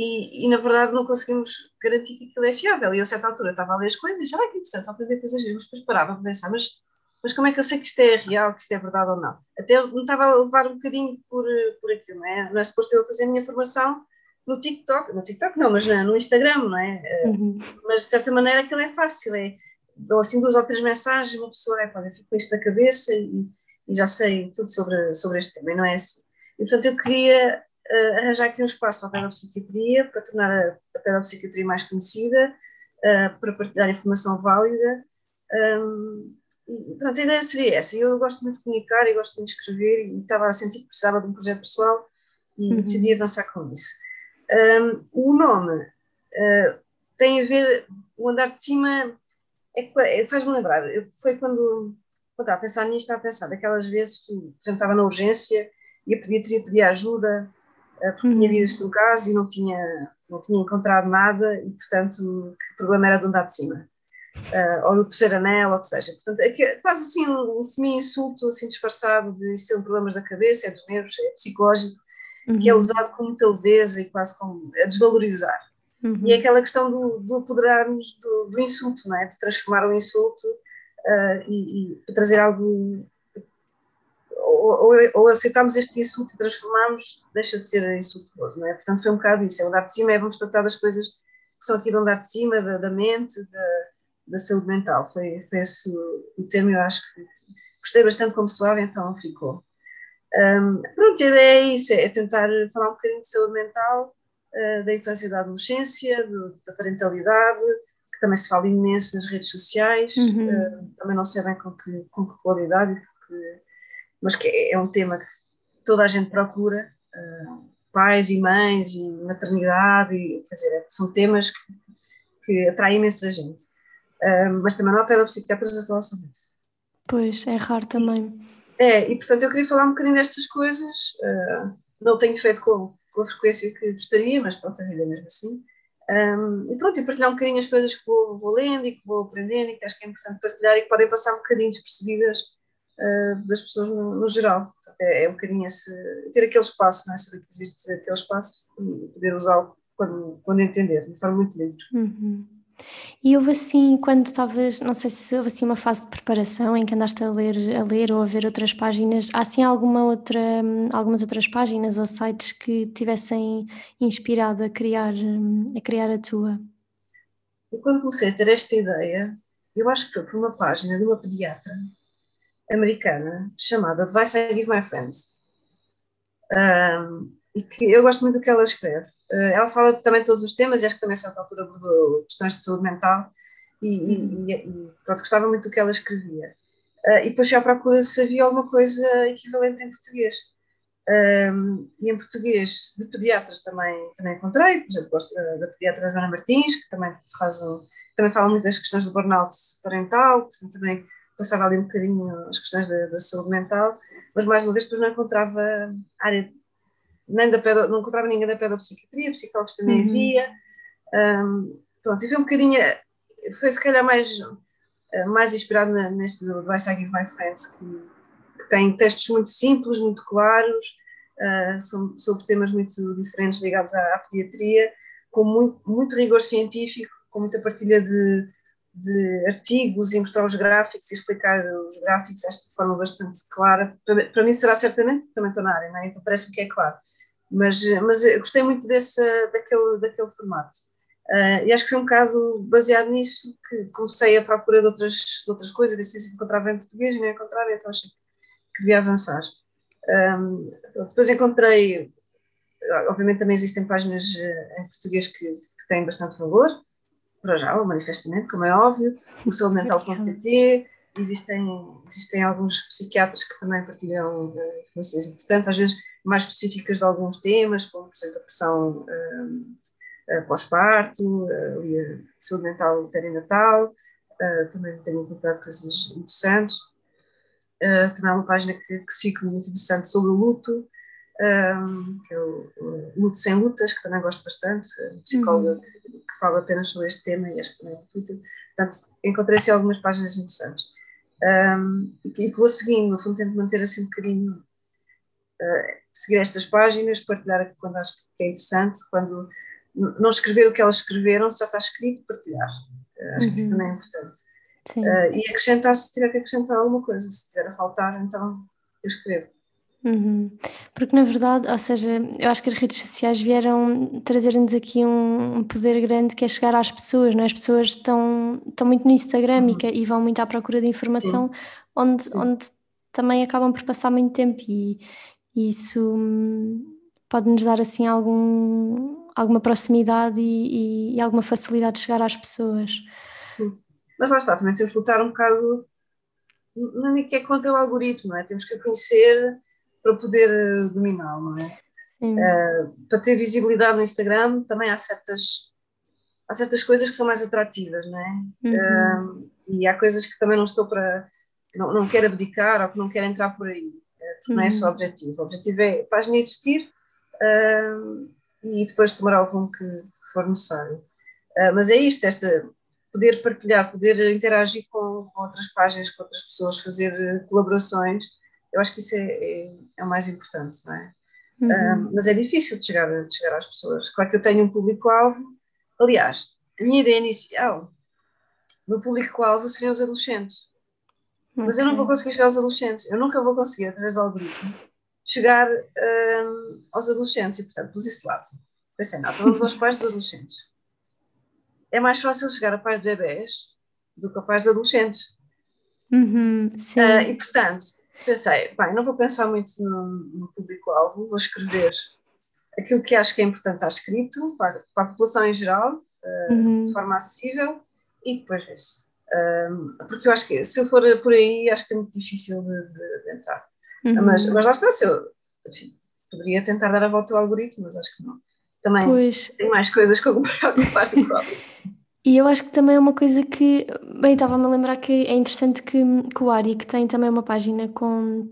e, e, na verdade não conseguimos garantir que aquilo é fiável. E eu a certa altura estava a ler as coisas e já, ah, que interessante, estou a aprender coisas, mas depois parava para pensar, mas mas como é que eu sei que isto é real, que isto é verdade ou não? Até me estava a levar um bocadinho por, por aquilo, não é? Não é suposto eu fazer a minha formação no TikTok, no TikTok não, mas no Instagram, não é? Uhum. Mas de certa maneira aquilo é fácil, é, dou assim duas ou três mensagens, uma pessoa, é, eu fico com isto na cabeça e, e, já sei tudo sobre, sobre este tema, e não é assim. E portanto eu queria uh, arranjar aqui um espaço para a pedopsiquiatria, para tornar a, a pedopsiquiatria mais conhecida, uh, para partilhar informação válida, um, pronto, a ideia seria essa. Eu gosto muito de comunicar e gosto muito de escrever e estava a sentir que precisava de um projeto pessoal e uhum. decidi avançar com isso. Um, o nome uh, tem a ver, o andar de cima é, é, faz-me lembrar, foi quando, quando estava a pensar nisto, estava a pensar daquelas vezes que, por exemplo, estava na urgência e a pediatria pedia ajuda porque uhum. tinha visto um caso e não tinha, não tinha encontrado nada e, portanto, que o problema era do andar de cima uh, ou no terceiro anel, ou o que seja. Portanto, é quase assim um, um semi-insulto assim disfarçado de ser um problemas da cabeça, é dos nervos, é psicológico, uhum. que é uhum. usado com muita leveza e quase como a desvalorizar. Uhum. E é aquela questão do, do apoderarmos do, do, insulto, não é? de transformar o insulto uh, e, e, trazer algo. Ou, ou, aceitarmos este insulto e transformarmos, deixa de ser insultuoso, não é? Portanto, foi um bocado isso. É o andar de cima, é vamos tratar das coisas que são aqui do andar de cima, da, da mente, da, da saúde mental. Foi, foi esse o, tema, eu acho que gostei bastante como soava, então ficou. Um, pronto, a ideia é isso, é tentar falar um bocadinho de saúde mental, uh, da infância e da adolescência, do, da parentalidade, que também se fala imenso nas redes sociais, uhum. uh, também não sei bem com que, com que qualidade, que, mas que é, é, um tema que toda a gente procura, uh, pais e mães e maternidade, e, quer dizer, são temas que, que atraem imensa gente mas também não há pedopsiquiatras a falar sobre isso.
Pois, é raro também.
É, e portanto eu queria falar um bocadinho destas coisas, uh, não tenho feito com, com a frequência que gostaria, mas pronto, a vida é mesmo assim. Um, e pronto, e partilhar um bocadinho as coisas que vou, vou lendo e que vou aprendendo e que acho que é importante partilhar e que podem passar um bocadinho despercebidas uh, das pessoas no, no geral. É, é, um bocadinho esse, ter aquele espaço, não é? saber que existe aquele espaço e poder usá-lo quando, quando entender, de forma muito livre.
Uhum. E houve assim, quando estavas, não sei se houve assim uma fase de preparação em que andaste a ler, a ler ou a ver outras páginas, há assim alguma outra, algumas outras páginas ou sites que tivessem inspirado a criar, a criar a tua?
Eu quando comecei a ter esta ideia, eu acho que foi por uma página de uma pediatra americana chamada Advice I Give My Friends. Um, e que eu gosto muito do que ela escreve. Uh, ela fala também de todos os temas e acho que também, a certa altura, abordou questões de saúde mental e, uhum. e, e pronto, gostava muito do que ela escrevia. Uh, e depois à procura se havia alguma coisa equivalente em português. Um, e em português de pediatras também, também encontrei, por exemplo, gosto da, da pediatra Joana Martins, que também, faz um, também fala muito das questões do burnout parental, portanto também passava ali um bocadinho as questões da, da saúde mental, mas mais uma vez depois não encontrava área nem da pedo, não encontrava ninguém da pedopsiquiatria, psicólogos também uhum. havia. Um, pronto, e foi um bocadinho, foi se calhar mais, eh, mais inspirado neste do Advice I Give My Friends, que, que tem textos muito simples, muito claros, uh, sobre, sobre, temas muito diferentes ligados à, à, pediatria, com muito, muito rigor científico, com muita partilha de, de artigos e mostrar os gráficos e explicar os gráficos, acho de forma bastante clara. Para, para mim será certamente, também estou na área, é? então parece-me que é claro. Mas, mas gostei muito desse, daquele, daquele formato. Uh, e acho que foi um bocado baseado nisso que comecei a procura de outras, de outras coisas, ver se encontrava em português não encontrava, então achei que devia avançar. Um, depois encontrei, obviamente também existem páginas eh, em português que, que têm bastante valor, para já, manifestamente, como é óbvio, o saúdemental.pt, existem, existem alguns psiquiatras que também partilham uh, informações importantes, às vezes mais específicas de alguns temas, como, por exemplo, a pressão uh, uh, pós-parto, uh, saúde mental perinatal, também tenho encontrado coisas interessantes. também há uma página que, que sigo muito interessante sobre o luto, um, que é o, Luto Sem Lutas, que também gosto bastante, psicóloga uhum. que, que, fala apenas sobre este tema e acho que também é muito Portanto, encontrei-se algumas páginas interessantes um, e que vou seguindo, no fundo tento manter assim um bocadinho, uh, seguir estas páginas, partilhar quando acho que é interessante, quando não escrever o que elas escreveram, se já está escrito, partilhar. Uh, acho uhum. que isso uhum. também é importante. Uh, e acrescentar se tiver que acrescentar alguma coisa, se tiver a faltar, então eu escrevo.
Uhum. Porque na verdade, ou seja, eu acho que as redes sociais vieram trazer-nos aqui um, um, poder grande que é chegar às pessoas, não é? As pessoas estão, estão muito no Instagram uhum. e, e, vão muito à procura de informação, Sim. onde, Sim. onde também acabam por passar muito tempo e, e isso hum, pode nos dar assim algum, alguma proximidade e, e, alguma facilidade de chegar às pessoas.
Sim, mas lá está, também temos que lutar um bocado, não é que é contra o algoritmo, é? Temos que conhecer para poder eh, dominá-lo, não é? Uh, para ter visibilidade no Instagram também há certas há certas coisas que são mais atrativas, não é? Uhum. Uh, e há coisas que também não estou para não, não quero abdicar ou que não quero entrar por aí, porque uhum. não é esse o uhum. objetivo. O objetivo é a página existir uh, e depois tomar o rumo que, que for necessário. mas é isto, esta poder partilhar, poder interagir com, com outras páginas, com outras pessoas, fazer colaborações eu acho que isso é, é, é o mais importante, não é? Uhum. Um, mas é difícil de chegar, de chegar às pessoas. Claro que eu tenho um público-alvo. Aliás, a minha ideia inicial, o meu público-alvo seriam os adolescentes. Okay. Mas eu não vou conseguir chegar aos adolescentes. Eu nunca vou conseguir, através do algoritmo, chegar um, aos adolescentes. E, portanto, pus isso de lado. Pensei, não, então vamos aos pais dos adolescentes. É mais fácil chegar a pais de bebés do que a pais de adolescentes.
Uhum, uh,
e, portanto, pensei, bem, não vou pensar muito no, no público-alvo, vou escrever aquilo que acho que é importante estar escrito para, para a população em geral, uh, uhum. de forma acessível, e depois isso. Um, porque eu acho que se eu for por aí, acho que é muito difícil de, de, de entrar. Uhum. Mas, mas lá está, se eu enfim, poderia tentar dar a volta ao algoritmo, mas acho que não. Também pois. tem mais coisas que eu me [laughs] preocupar com o algoritmo.
E eu acho que também é uma coisa que, bem, estava-me a lembrar que é interessante que, que o Ari, que tem também uma página com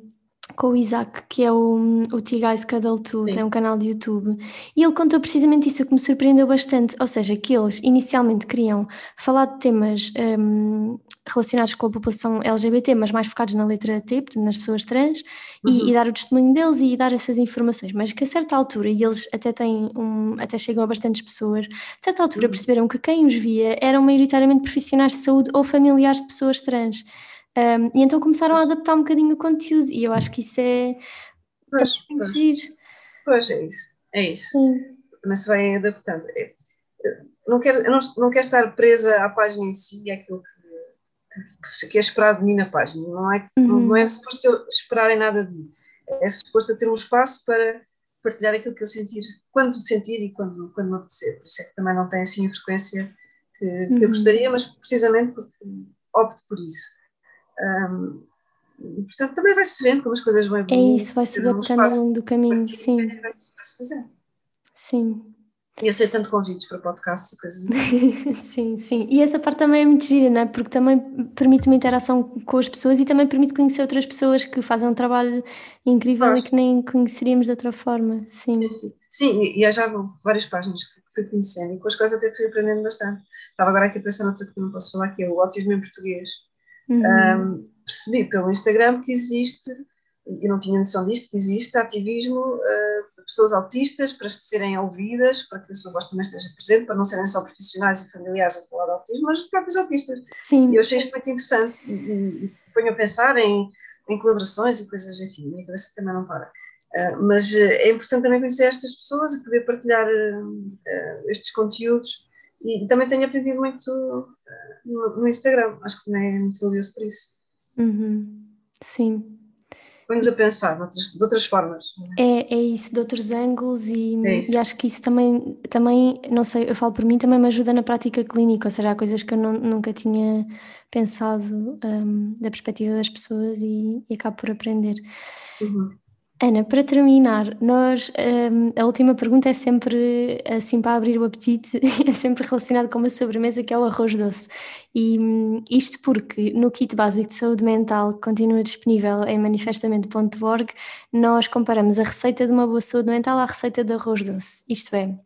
com o Isaac, que é o, o T-Guys Cuddle 2, tem um canal de YouTube, e ele contou precisamente isso que me surpreendeu bastante, ou seja, que eles inicialmente queriam falar de temas um, relacionados com a população LGBT, mas mais focados na letra T, portanto nas pessoas trans, uhum. e, e, dar o testemunho deles e dar essas informações, mas que a certa altura, e eles até têm um, até chegam a bastantes pessoas, a certa altura uhum. perceberam que quem os via eram maioritariamente profissionais de saúde ou familiares de pessoas trans. Um, e então começaram a adaptar um bocadinho o conteúdo, e eu acho que isso é.
Pois, pois, pois é isso, é isso. Sim. Mas se vai adaptando. É, não quero, não, não quero estar presa à página em si, é aquilo que, que, que é esperado de mim na página. Não é, uhum. não é suposto eu esperarem nada de mim. É suposto eu ter um espaço para partilhar aquilo que eu sentir, quando sentir e quando, quando me apetecer. Por isso é que também não tem assim a frequência que, que uhum. eu gostaria, mas precisamente porque opto por isso. Um, portanto, também vai-se vendo como as coisas vão evoluir.
É isso, vai-se adaptando ao longo do caminho, sim.
Vai-se fazendo.
Sim.
E aceitando convites para podcasts e coisas
assim. [laughs] sim, sim. E essa parte também é muito gira, não é? Porque também permite uma interação com as pessoas e também permite conhecer outras pessoas que fazem um trabalho incrível claro. e que nem conheceríamos de outra forma. Sim.
Sim, sim. e há já várias páginas que fui conhecendo e com as quais até fui aprendendo bastante. Estava agora aqui a pensar noutra que não posso falar, que é o autismo em português Uhum. Um, percebi pelo Instagram que existe, e não tinha noção disto, que existe ativismo uh, de pessoas autistas para serem ouvidas, para que a sua voz também esteja presente, para não serem só profissionais e familiares a falar de autismo, mas os próprios autistas.
Sim.
E eu achei isto muito interessante e, e ponho a pensar em, em colaborações e coisas, enfim, a minha cabeça também não para. Uh, mas é importante também conhecer estas pessoas e poder partilhar uh, estes conteúdos e também tenho aprendido muito uh, no, no, Instagram, acho que também é muito valioso por isso.
Uhum. Sim.
põe-nos a pensar de outras, de outras formas.
É, é isso, de outros ângulos e, é e, acho que isso também, também, não sei, eu falo por mim, também me ajuda na prática clínica, ou seja, há coisas que eu não, nunca tinha pensado um, da perspectiva das pessoas e, e acabo por aprender. Uhum. Ana, para terminar, nós um, a última pergunta é sempre assim para abrir o apetite, [laughs] é sempre relacionado com uma sobremesa que é o arroz doce. E um, isto porque no kit básico de saúde mental que continua disponível em manifestamente.org, nós comparamos a receita de uma boa saúde mental à receita de arroz doce. Isto é,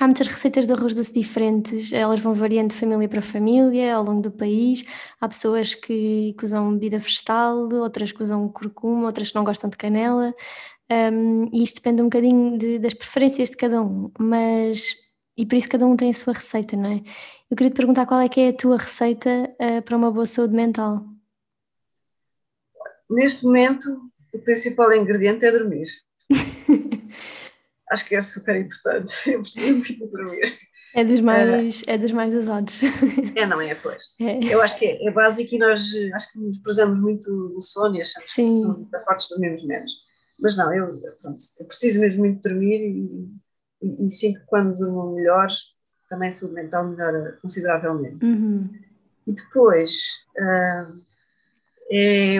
Há muitas receitas de arroz doce diferentes, elas vão variando de família para família ao longo do país. Há pessoas que, que usam bebida vegetal, outras que usam curcuma, outras que não gostam de canela. Um, e isto depende um bocadinho de, das preferências de cada um, mas e por isso cada um tem a sua receita, não é? Eu queria te perguntar qual é que é a tua receita uh, para uma boa saúde mental.
Neste momento, o principal ingrediente é dormir. [laughs] acho que é super importante. [laughs] Eu preciso muito dormir.
É dos mais, é, é dos mais usados. [laughs]
É, não é? Pois. É. Eu acho que é, é, básico e nós acho que nos prezamos muito o sono e achamos Sim. que são muito fortes, dormimos menos. Mas não, eu, pronto, eu preciso mesmo muito dormir e, e, e sinto que quando durmo melhor, também saúde mental melhora consideravelmente. Uhum. E depois uh, é,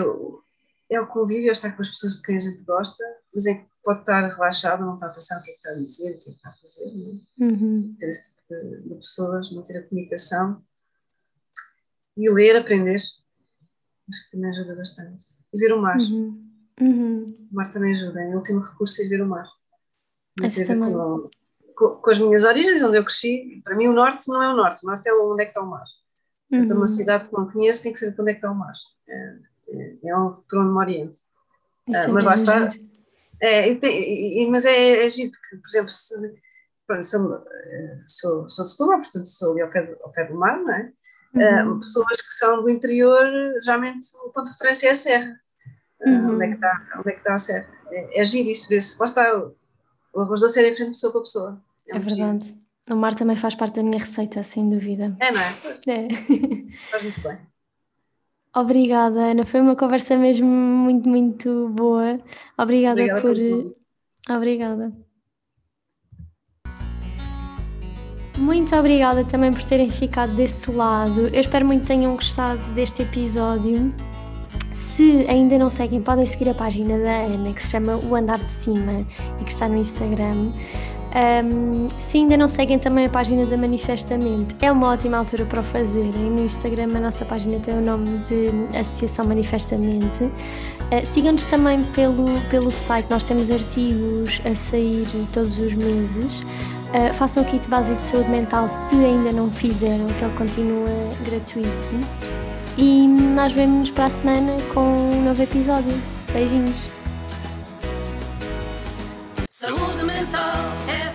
é o convívio, é estar com as pessoas de quem a gente gosta, mas é pode estar relaxado, não está a pensar o que é que está a dizer, o que é que está a fazer. Não? É? Uhum. Ter esse tipo de, de, pessoas, manter a comunicação e ler, aprender. Acho que também ajuda bastante. E ver o mar. Uhum. Uhum. O mar também ajuda. Em último recurso é ver o mar. Com, com, com, as minhas origens, onde eu cresci, para mim o norte não é o norte, o norte é onde é que está o mar. Se eu estou numa uhum. cidade que não conheço, tem que saber onde é que está o mar. É, é, é por onde me oriento. Uh, mas lá está, é, tem, mas é, é giro, porque, por exemplo, se, pronto, sou, sou, sou de Setúbal, portanto sou ali ao pé, do, ao pé do mar, não é? Uhum. Uh, pessoas que são do interior, geralmente o ponto de referência é a serra. Uhum. onde, é que está, onde é que está a serra? É, é giro isso, vê-se. Lá está, o, o arroz doce é diferente de pessoa para pessoa.
É, é verdade. Giro. O mar também faz parte da minha receita, sem dúvida.
É, não é? É. Faz muito bem.
Obrigada, Ana. Foi uma conversa mesmo muito, muito boa. Obrigada, obrigada por. Obrigada. Muito obrigada também por terem ficado desse lado. Eu espero muito que tenham gostado deste episódio. Se ainda não seguem, podem seguir a página da Ana, que se chama O Andar de Cima e que está no Instagram. Um, se ainda não seguem também a página da Manifestamente, é uma ótima altura para o fazerem. No Instagram, a nossa página tem o nome de Associação Manifestamente. Uh, Sigam-nos também pelo, pelo site, nós temos artigos a sair todos os meses. Uh, façam o kit básico de saúde mental se ainda não fizeram, que ele continua gratuito. E nós vemos-nos para a semana com um novo episódio. Beijinhos! Saúde mental é